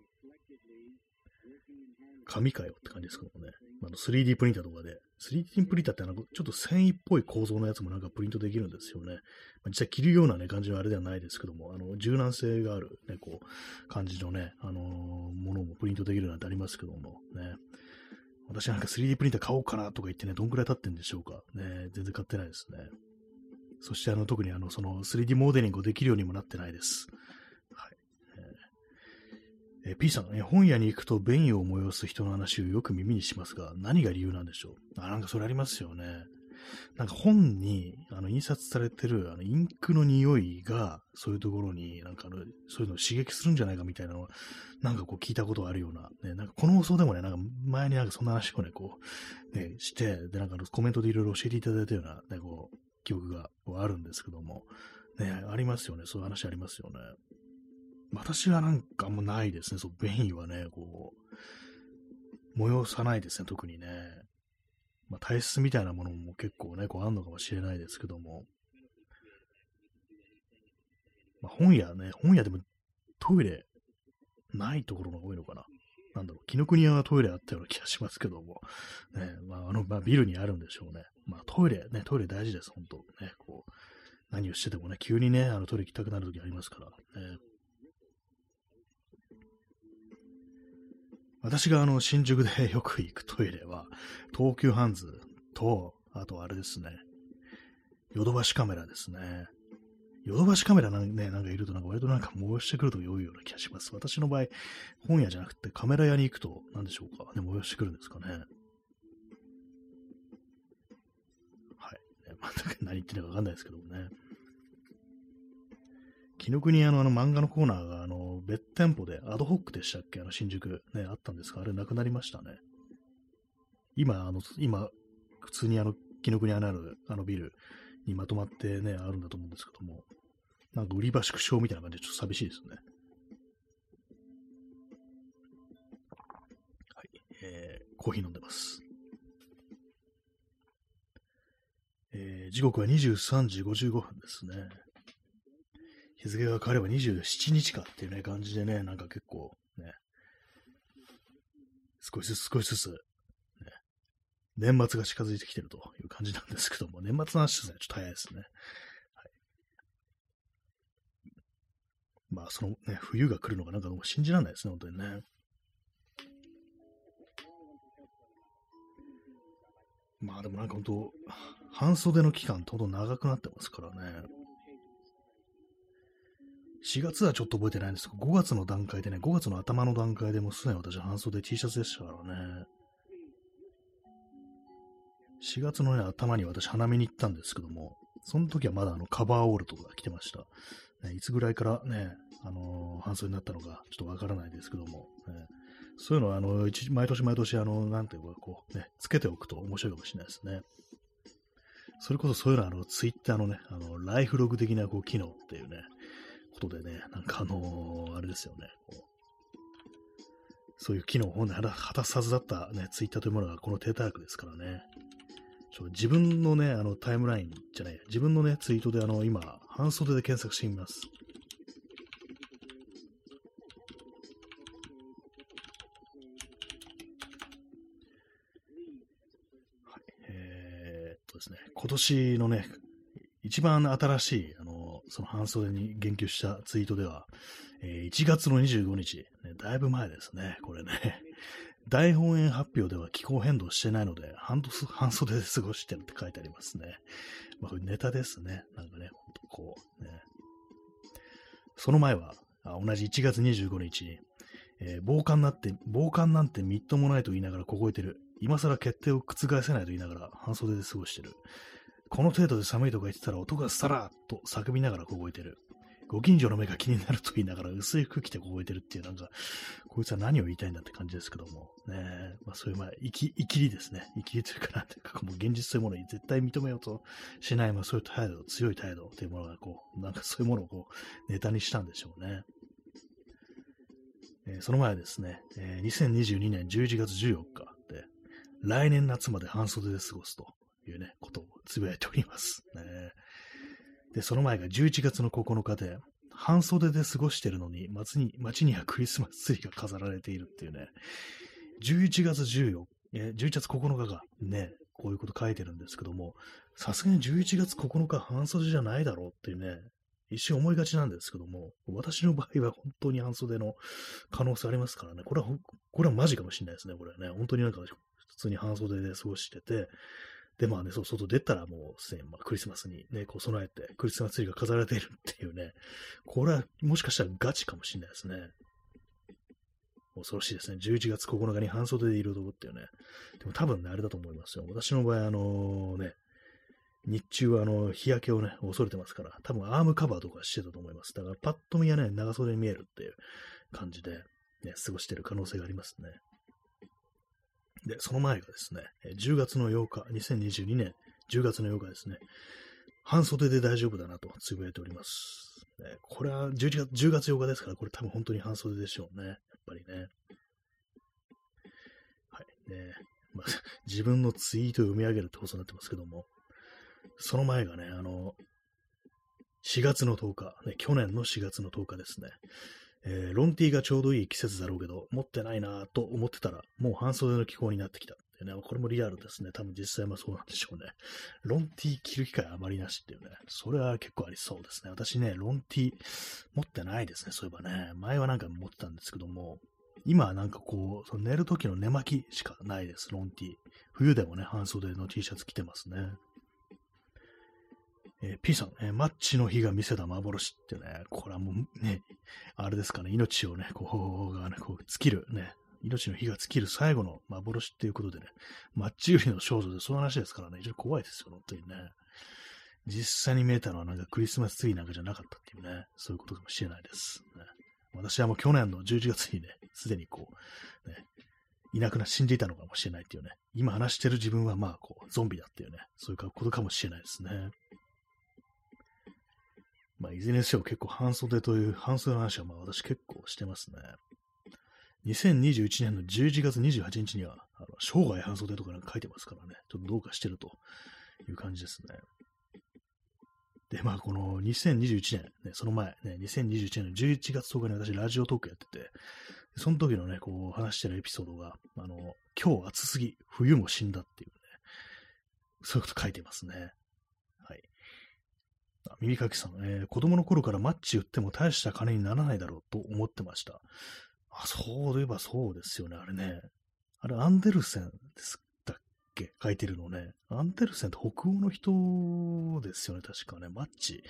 紙かよって感じですけどもね。あの 3D プリンターとかで、3D プリンターってあの、ちょっと繊維っぽい構造のやつもなんかプリントできるんですよね。まあ、実際着るようなね、感じのあれではないですけども、あの、柔軟性があるね、こう、感じのね、あのー、ものもプリントできるなんてありますけども、ね。私なんか 3D プリンター買おうかなとか言ってね、どんくらい経ってんでしょうか。ね、全然買ってないですね。そしてあの、特にあの、その 3D モデリングをできるようにもなってないです。え、P さん、え本屋に行くと便意を催す人の話をよく耳にしますが、何が理由なんでしょう？あ、なんかそれありますよね。なんか本にあの印刷されてるあのインクの匂いがそういうところになんかあのそういうのを刺激するんじゃないかみたいなのをなんかこう聞いたことがあるような、ね、なんかこの放送でもね、なんか前になんかそんな話をね、こう、ね、して、で、なんかコメントでいろいろ教えていただいたような、ね、こう、記憶があるんですけども、ね、ありますよね。そういう話ありますよね。私はなんかもうないですね。そう、便意はね、こう、催さないですね、特にね。まあ、体質みたいなものも結構ね、こうあんのかもしれないですけども。まあ、本屋ね、本屋でもトイレないところが多いのかな。なんだろう、紀ノ国屋はトイレあったような気がしますけども、ね、まあ、あの、まあ、ビルにあるんでしょうね。まあ、トイレ、ね、トイレ大事です、本当ね、こう、何をしててもね、急にね、あの、トイレ行きたくなる時ありますから、ね。私があの、新宿で よく行くトイレは、東急ハンズと、あとあれですね、ヨドバシカメラですね。ヨドバシカメラなん,、ね、なんかいると、なんか割となんか催してくると良いような気がします。私の場合、本屋じゃなくてカメラ屋に行くと、何でしょうか。ね、催してくるんですかね。はい。ね、まあ、何言ってるかわかんないですけどもね。紀ノ国屋のあの漫画のコーナーが、あの、別店舗で、アドホックでしたっけ？あの、新宿ね、あったんですが、あれなくなりましたね。今、あの、今、普通にあの、紀ノ国屋のある、あのビルにまとまってね、あるんだと思うんですけども、なんか売り場縮小みたいな感じでちょっと寂しいですね。はい、えー、コーヒー飲んでます。えー、時刻は23時55分ですね。日付が変われば27日かっていうね、感じでね、なんか結構ね、少しずつ少しずつ、ね、年末が近づいてきてるという感じなんですけども、年末の話ですね、ちょっと早いですね。まあ、そのね、冬が来るのがなんかもう信じられないですね、本当にね。まあでもなんか本当、半袖の期間ってほど長くなってますからね。4月はちょっと覚えてないんですけど、5月の段階でね、5月の頭の段階でもうすでに私半袖 T シャツでしたからね。4月のね、頭に私花見に行ったんですけども、その時はまだあのカバーオールとか着てました。ね、いつぐらいからね、あのー、搬送になったのか、ちょっとわからないですけども、ね、そういうのは、あの、毎年毎年、あの、なんていうか、こう、ね、つけておくと面白いかもしれないですね。それこそそういうのは、あの、ツイッターのね、あの、ライフログ的な、こう、機能っていうね、ことでね、なんかあのー、あれですよね、こうそういう機能を果たすはずだったね、ツイッターというものがこの低ターですからね。自分のね、あのタイムラインじゃない、自分のね、ツイートであの、今、半袖で検索してみます。ですね、今年のね、一番新しい、あ、その半袖に言及したツイートでは、えー、1月の25日、ね、だいぶ前ですね、これね。大本営発表では気候変動してないので、半 半袖で過ごしてるって書いてありますね。まあ、これネタですね。なんかね、ほんとこう、ね。その前は、あ同じ1月25日、えー、防寒なって、防寒なんてみっともないと言いながら凍えてる。今更決定を覆せないと言いながら半袖で過ごしてる。この程度で寒いとか言ってたら音がさらっと叫びながら凍えてる。ご近所の目が気になると言いながら薄い服着て凍えてるっていう、なんか、こいつは何を言いたいんだって感じですけども、ねまあそういう、まあ、生き、生きりですね。生きりというか、なんていうか、もう現実というものに絶対認めようとしない、まあそういう態度、強い態度というものが、こう、なんかそういうものをこう、ネタにしたんでしょうね。えー、その前ですね、えー、2022年11月14日で、来年夏まで半袖で過ごすというね、ことをつぶやいております。ね、で、その前が11月の9日で、半袖で過ごしてるのに、街に、街にはクリスマスツリーが飾られているっていうね、11月14、え11月9日がね、こういうこと書いてるんですけども、さすがに11月9日半袖じゃないだろうっていうね、一瞬思いがちなんですけども、私の場合は本当に半袖の可能性ありますからね、これは、これはマジかもしれないですね、これはね。本当になんか普通に半袖で過ごしてて、で、まあね、そう、外出たらもうすでに、まあ、クリスマスにね、こう備えて、クリスマスツリーが飾られているっていうね、これはもしかしたらガチかもしれないですね。恐ろしいですね。11月9日に半袖でいる男っていうね。でも多分ね、あれだと思いますよ。私の場合、あのね、日中はあの、日焼けをね、恐れてますから、多分アームカバーとかしてたと思います。だからパッと見はね、長袖に見えるっていう感じで、ね、過ごしてる可能性がありますね。で、その前がですね、10月の8日、2022年10月の8日ですね、半袖で大丈夫だなとつぶやいております。ね、これは11月 ,10 月8日ですから、これ多分本当に半袖でしょうね。やっぱりね。はい。ねまあ、自分のツイートを読み上げるってことになってますけども、その前がね、あの、4月の10日、ね、去年の4月の10日ですね。えー、ロンティーがちょうどいい季節だろうけど、持ってないなと思ってたら、もう半袖の気候になってきた。ね、これもリアルですね。多分実際もそうなんでしょうね。ロンティー着る機会あまりなしっていうね。それは結構ありそうですね。私ね、ロンティー持ってないですね。そういえばね。前はなんか持ってたんですけども、今はなんかこう、その寝る時の寝巻きしかないです。ロンティー。冬でもね、半袖の T シャツ着てますね。えー、P さん、えー、マッチの日が見せた幻ってね、これはもうね、あれですかね、命をね、こう、がね、こう、尽きるね、命の火が尽きる最後の幻っていうことでね、マッチ売りの少女でその話ですからね、非常に怖いですよ、本当にね。実際に見えたのはなんかクリスマスツリーなんかじゃなかったっていうね、そういうことかもしれないです。ね、私はもう去年の11月にね、すでにこう、ね、いなくな、死んでいたのかもしれないっていうね、今話してる自分はまあこう、ゾンビだっていうね、そういうことかもしれないですね。まあ、いずれにせよ結構半袖という、半袖の話はまあ私結構してますね。2021年の11月28日には、あの生涯半袖とかなんか書いてますからね、ちょっとどうかしてるという感じですね。で、まあ、この2021年、ね、その前、ね、2021年の11月10日に私、ラジオトークやってて、その時のね、こう、話してるエピソードが、あの、今日暑すぎ、冬も死んだっていうね、そういうこと書いてますね。耳かきさん、えー、子供の頃からマッチ売っても大した金にならないだろうと思ってました。あ、そういえばそうですよね、あれね。あれ、アンデルセンですだっけ？書いてるのね。アンデルセンって北欧の人ですよね、確かね。マッチ。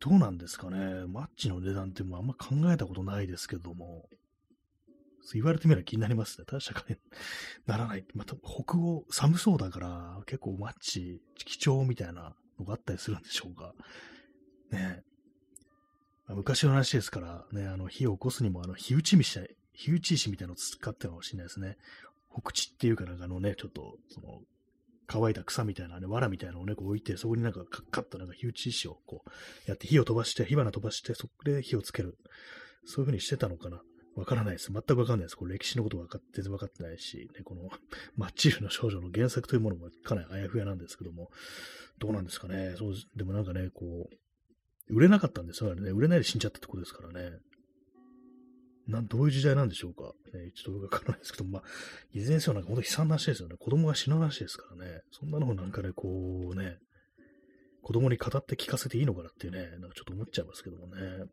どうなんですかね。マッチの値段ってもうあんま考えたことないですけども。言われてみれば気になりますね。確かにならない。また、北欧、寒そうだから、結構マッチ、貴重みたいなのがあったりするんでしょうか。ね昔の話ですから、ね、あの、火を起こすにも、あの、火打ち石、火打ち石みたいなのを使ってるかもしれないですね。北地っていうかなんかのね、ちょっと、その、乾いた草みたいなね、藁みたいなのをね、こう置いて、そこになんかカッカッとなんか火打ち石をこう、やって火を飛ばして、火花飛ばして、そこで火をつける。そういう風にしてたのかな。わからないです。全くわかんないです。これ歴史のこと分か、全然分かってないし、ね、この、マッチールの少女の原作というものもかなりあやふやなんですけども、どうなんですかね。そう、でもなんかね、こう、売れなかったんですよね。売れないで死んじゃったってことですからね。なん、どういう時代なんでしょうか。ね、ちょっとわからないですけど、まあ、いずれにせよなんか本当悲惨な話ですよね。子供が死ぬ話ですからね。そんなのをなんかね、こうね、子供に語って聞かせていいのかなっていうね、なんかちょっと思っちゃいますけどもね。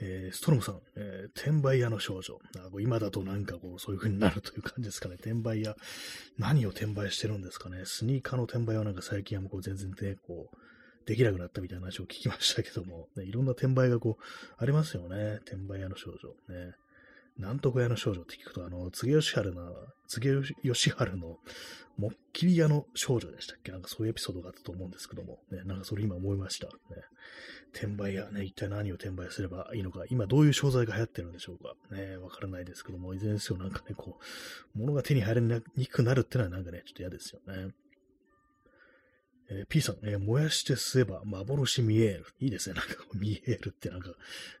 えー、ストロムさん、えー、転売屋の少女。今だとなんかこう、そういう風になるという感じですかね。転売屋、何を転売してるんですかね。スニーカーの転売はなんか最近はもう全然ね、こう、できなくなったみたいな話を聞きましたけども、ね、いろんな転売がこう、ありますよね。転売屋の少女。ね。なんとか屋の少女って聞くと、あの、柘義春の、柘義春の、もっきり屋の少女でしたっけ？なんかそういうエピソードがあったと思うんですけども、ね、なんかそれ今思いました。ね、転売屋、ね、一体何を転売すればいいのか、今どういう商材が流行ってるんでしょうか。ね、わからないですけども、いずれにせよなんかね、こう、物が手に入りにくくなるってのはなんかね、ちょっと嫌ですよね。えー、P さん、えー、燃やして吸えば幻見える。いいですね。なんか見えるってなんか、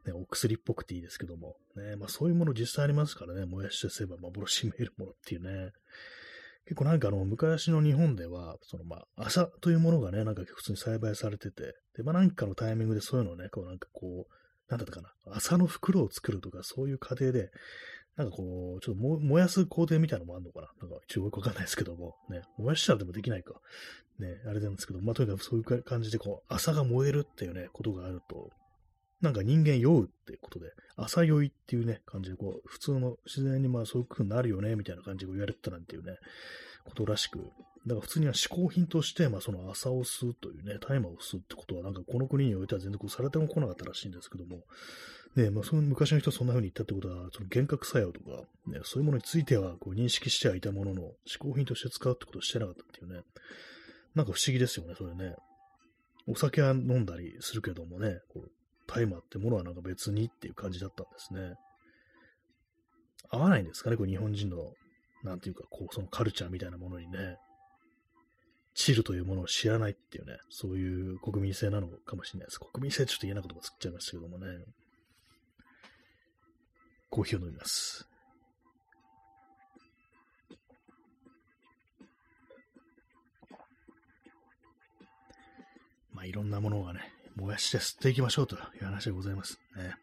ね、お薬っぽくていいですけども。ね、まあそういうもの実際ありますからね。燃やして吸えば幻見えるものっていうね。結構なんかあの、昔の日本では、そのまあ、朝というものがね、なんか普通に栽培されてて、で、まあなんかのタイミングでそういうのをね、こうなんかこう、なんだったかな、麻の袋を作るとか、そういう過程で、なんかこう、ちょっと燃やす工程みたいなのもあるのかな？なんか一応よくわかんないですけども、ね、燃やしたらでもできないか。ね、あれなんですけど、まあとにかくそういう感じで、こう、朝が燃えるっていうね、ことがあると、なんか人間酔うっていうことで、朝酔いっていうね、感じで、こう、普通の自然にまあそういう風になるよね、みたいな感じで言われてたなんていうね、ことらしく、だから普通には嗜好品として、まあその朝を吸うというね、大麻を吸うってことは、なんかこの国においては全然こうされても来なかったらしいんですけども、ね、まあその昔の人はそんな風に言ったってことは、その幻覚作用とか、ね、そういうものについてはこう認識してはいたものの、嗜好品として使うってことをしてなかったっていうね、なんか不思議ですよね、それね。お酒は飲んだりするけどもね、こう大麻ってものはなんか別にっていう感じだったんですね。合わないんですかね、これ日本人の、なんていうか、こう、そのカルチャーみたいなものにね、チルというものを知らないっていうね、そういう国民性なのかもしれないです。国民性ちょっと嫌なことも作っちゃいましたけどもね。コーヒーを飲みます。まあ、いろんなものがね、燃やして吸っていきましょうという話でございますね。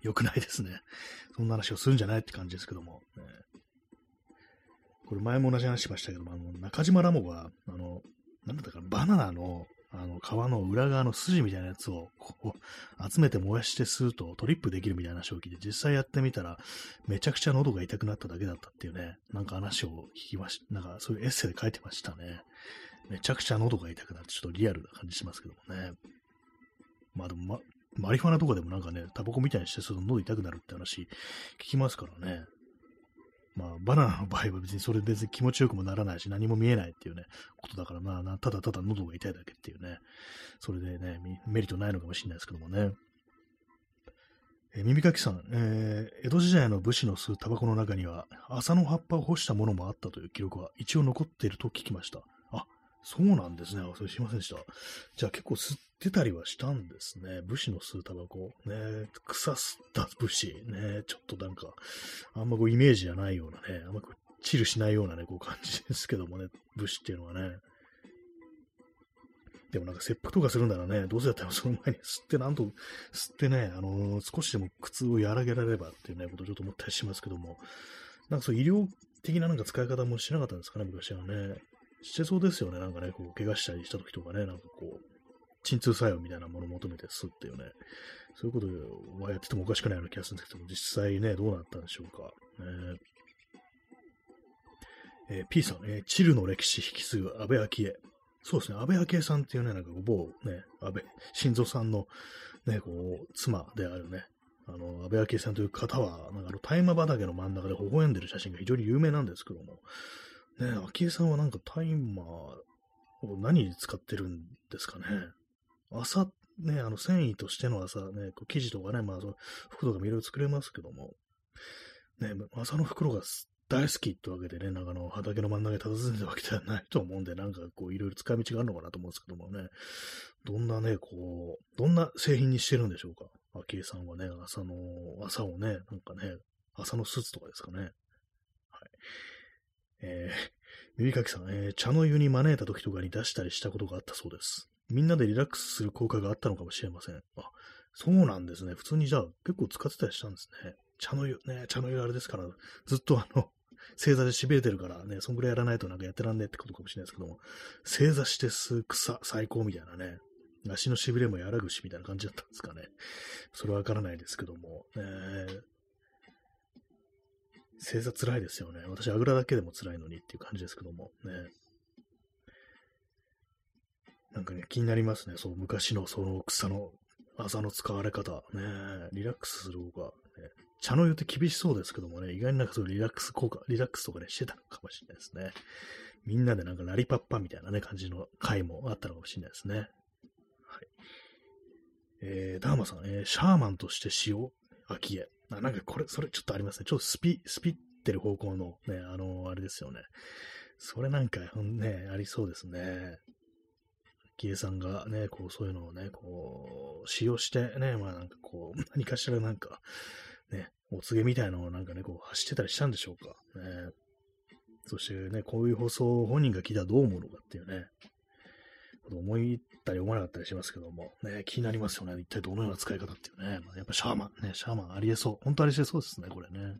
良くないですね。そんな話をするんじゃないって感じですけども。ね、これ前も同じ話しましたけども、あの、中島ラモが、あの、なんだったか、バナナの、あの、皮の裏側の筋みたいなやつを、こう、集めて燃やして吸うとトリップできるみたいな話を聞いて、実際やってみたら、めちゃくちゃ喉が痛くなっただけだったっていうね、なんか話を聞きまし、なんかそういうエッセイで書いてましたね。めちゃくちゃ喉が痛くなって、ちょっとリアルな感じしますけどもね。まあでも、ま、マリファナとかでもなんかね、タバコみたいにしてその喉痛くなるって話聞きますからね。まあ、バナナの場合は別にそれ別に気持ちよくもならないし、何も見えないっていうね、ことだから、まあ、ただただ喉が痛いだけっていうね、それでね、メリットないのかもしれないですけどもね。え耳かきさん、えー、江戸時代の武士の吸うタバコの中には、麻の葉っぱを干したものもあったという記録は一応残っていると聞きました。そうなんですね。それ知りませんでした。じゃあ結構吸ってたりはしたんですね。武士の吸うタバコ。ね、草吸った武士。ね、ちょっとなんか、あんまこうイメージじゃないようなね、あんまこうチルしないようなね、こう感じですけどもね、武士っていうのはね。でもなんか切腹とかするんだらね、どうせだったらその前に吸ってなんと、吸ってね、あのー、少しでも苦痛を和らげられればっていうね、ことをちょっと思ったりしますけども、なんかそう医療的ななんか使い方もしなかったんですかね、昔はね。してそうですよね。なんかね、こう、怪我したりした時とかね、なんかこう、鎮痛作用みたいなものを求めて吸っていうね、そういうことはやっててもおかしくないような気がするんですけども、実際ね、どうなったんでしょうか。ねえー、P さん、えー、チルの歴史引き継ぐ安倍昭恵。そうですね、安倍昭恵さんっていうね、なんか某ね、安倍晋三さんのね、こう、妻であるね、あの、安倍昭恵さんという方は、なんかあの、大麻畑の真ん中で微笑んでる写真が非常に有名なんですけども、ねえ、昭恵さんはなんかタイマーを何に使ってるんですかね？朝、ね、あの繊維としての朝ね、こう生地とかね、まあ、その服とかもいろいろ作れますけども、ね、朝の袋が大好きってわけでね、なんかあの畑の真ん中に佇んでるわけではないと思うんで、なんかこういろいろ使い道があるのかなと思うんですけどもね、どんなね、こう、どんな製品にしてるんでしょうか？昭恵さんはね、朝の、朝をね、なんかね、朝のスーツとかですかね。はい。えー、耳かきさん、えー、茶の湯に招いた時とかに出したりしたことがあったそうです。みんなでリラックスする効果があったのかもしれません。あ、そうなんですね。普通にじゃあ結構使ってたりしたんですね。茶の湯、ね、茶の湯あれですから、ずっとあの、正座で痺れてるからね、そんぐらいやらないとなんかやってらんねえってことかもしれないですけども、正座して吸う草最高みたいなね、足の痺れも和らぐしみたいな感じだったんですかね。それはわからないですけども、ね、正座辛いですよね。私、あぐらだけでも辛いのにっていう感じですけども、ね。なんかね、気になりますね。そう、昔のその草の、朝の使われ方。ねリラックスする方が、ね。茶の湯って厳しそうですけどもね、意外になんかそうリラックス効果、リラックスとかね、してたのかもしれないですね。みんなでなんかラリパッパみたいなね、感じの回もあったのかもしれないですね。はい。えー、ダーマさん、えー、シャーマンとして塩、秋へ。あ、なんかこれ、それちょっとありますね。ちょっとスピ、スピってる方向のね、あの、あれですよね。それなんか、ね、ありそうですね。キエさんがね、こう、そういうのをね、こう、使用してね、まあなんかこう、何かしらなんか、ね、お告げみたいなのをなんかね、こう、走ってたりしたんでしょうか。ね。そしてね、こういう放送を本人が聞いたらどう思うのかっていうね、思ったり思わなかったりしますけども、ね、気になりますよね。一体どのような使い方っていうね。まあ、やっぱシャーマン、ね、シャーマンありえそう。本当ありえそうですね、これね。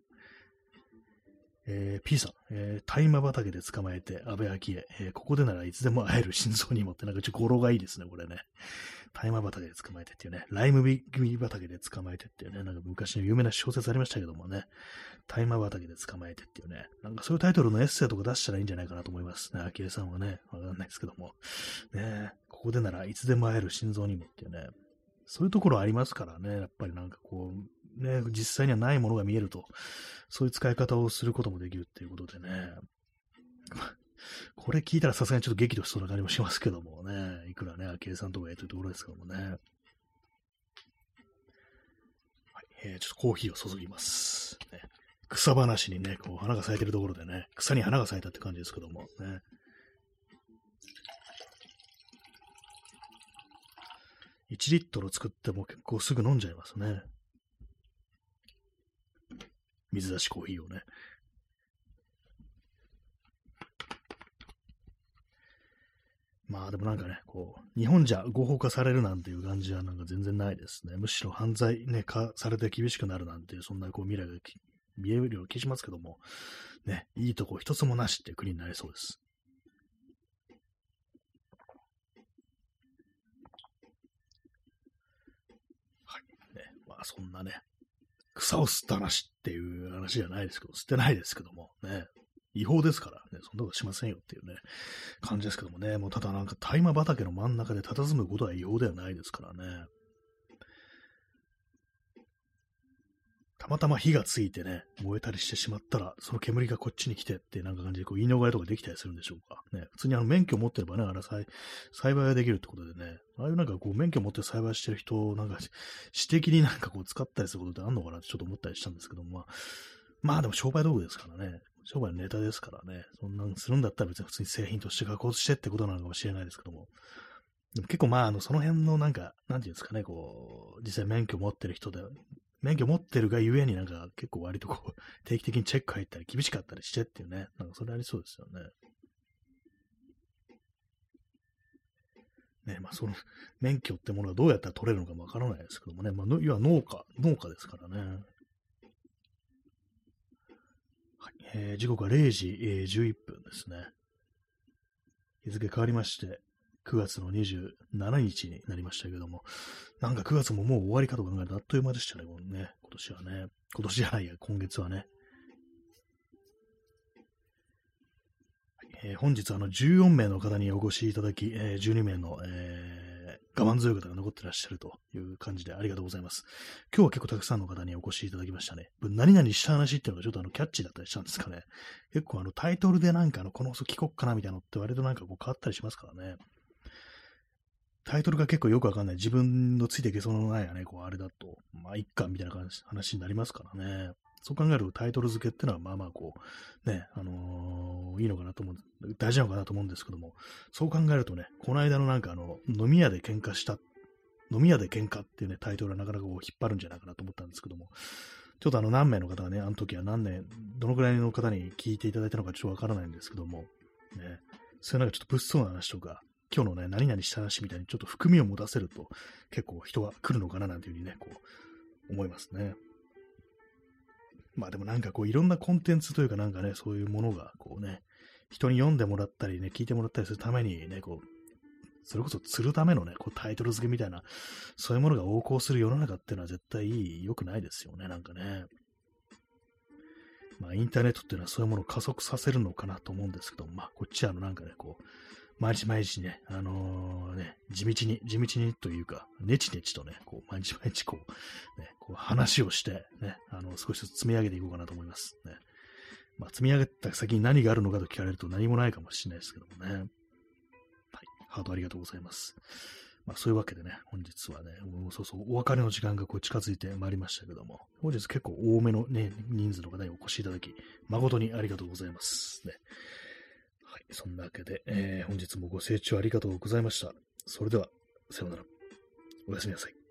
えー、P さん、えー、大麻畑で捕まえて、安倍昭恵、えー、ここでならいつでも会える心臓にもって、なんかちょっと語呂がいいですね、これね。大麻畑で捕まえてっていうね、ライムビギ畑で捕まえてっていうね、なんか昔の有名な小説ありましたけどもね、大麻畑で捕まえてっていうね、なんかそういうタイトルのエッセイとか出したらいいんじゃないかなと思いますね、昭恵さんはね、わかんないですけども。ね、ここでならいつでも会える心臓にもっていうね、そういうところありますからね、やっぱりなんかこう、ね、実際にはないものが見えると、そういう使い方をすることもできるっていうことでね。これ聞いたらさすがにちょっと激怒しそうな感じもしますけどもね。いくらね、昭恵さんとかやというところですけどもね。はい、えー、ちょっとコーヒーを注ぎます。ね、草話にね、こう花が咲いてるところでね、草に花が咲いたって感じですけどもね。1リットル作っても結構すぐ飲んじゃいますね。水出しコーヒーをね。まあでもなんかね、こう、日本じゃ合法化されるなんていう感じはなんか全然ないですね。むしろ犯罪ね、化されて厳しくなるなんていう、そんなこう未来が見えるような気しますけども、ね、いいとこ一つもなしって国になりそうです。はい。ね、まあそんなね、草を吸った話っていう話じゃないですけど、吸ってないですけども、ね、違法ですからね、そんなことしませんよっていうね、感じですけどもね、もうただなんか大麻畑の真ん中で佇むことは違法ではないですからね。たまたま火がついてね、燃えたりしてしまったら、その煙がこっちに来てって、なんか感じでこう言い逃れとかできたりするんでしょうか。ね、普通にあの免許持ってればね、あれ栽培ができるってことでね、ああいうなんかこう免許持って栽培してる人をなんか 私的になんかこう使ったりすることってあんのかなってちょっと思ったりしたんですけども、まあ、まあでも商売道具ですからね。商売のネタですからね。そんなんするんだったら別に普通に製品として加工してってことなのかもしれないですけども。でも結構まあ、あの、その辺のなんか、なんていうんですかね、こう、実際免許持ってる人で、免許持ってるがゆえになんか結構割とこう、定期的にチェック入ったり厳しかったりしてっていうね、なんかそれありそうですよね。ね、まあその免許ってものがどうやったら取れるのかもわからないですけどもね、まあ、要は農家、農家ですからね。はい、えー、時刻は0時、えー、11分ですね。日付変わりまして、9月の27日になりましたけども、なんか9月ももう終わりかと考えるとあっという間でしたね、このね、今年はね。今年じゃないや、今月はね。えー、本日あの14名の方にお越しいただき、えー、12名の、えー我慢強い方が残ってらっしゃるという感じでありがとうございます。今日は結構たくさんの方にお越しいただきましたね。何々した話っていうのがちょっとあのキャッチーだったりしたんですかね。結構あのタイトルでなんかあのこの放送聞こっかなみたいなのって割となんかこう変わったりしますからね。タイトルが結構よくわかんない。自分のついていけそうのないやね、こうあれだと、まあ、いっかみたいな話になりますからね。そう考えるとタイトル付けってのは、まあまあこう、ね、あのー、いいのかなと思う、大事なのかなと思うんですけども、そう考えるとね、この間のなんかあの、飲み屋で喧嘩した、飲み屋で喧嘩っていうね、タイトルはなかなかこう引っ張るんじゃないかなと思ったんですけども、ちょっとあの何名の方がね、あの時は何年、どのくらいの方に聞いていただいたのかちょっとわからないんですけども、ね、そういうなんかちょっと物騒な話とか、今日のね、何々した話みたいにちょっと含みを持たせると、結構人が来るのかななんていうふうにね、こう、思いますね。まあでもなんかこういろんなコンテンツというかなんかね、そういうものがこうね、人に読んでもらったりね、聞いてもらったりするためにね、こう、それこそ釣るためのね、こうタイトル付けみたいな、そういうものが横行する世の中っていうのは絶対良くないですよね、なんかね。まあインターネットっていうのはそういうものを加速させるのかなと思うんですけど、まあこっちはあのなんかね、こう、毎日毎日ね、あのー、ね、地道に、地道にというか、ねちねちとね、こう、毎日毎日こう、ね、こう話をして、ね、あの、少しずつ積み上げていこうかなと思います。ね。まあ、積み上げた先に何があるのかと聞かれると何もないかもしれないですけどもね。はい。ハートありがとうございます。まあ、そういうわけでね、本日はね、もうそうそう、お別れの時間がこう近づいてまいりましたけども、本日結構多めのね、人数の方にお越しいただき、誠にありがとうございます。ね。そんなわけで、えー、本日もご清聴ありがとうございました。それでは、さようなら。おやすみなさい。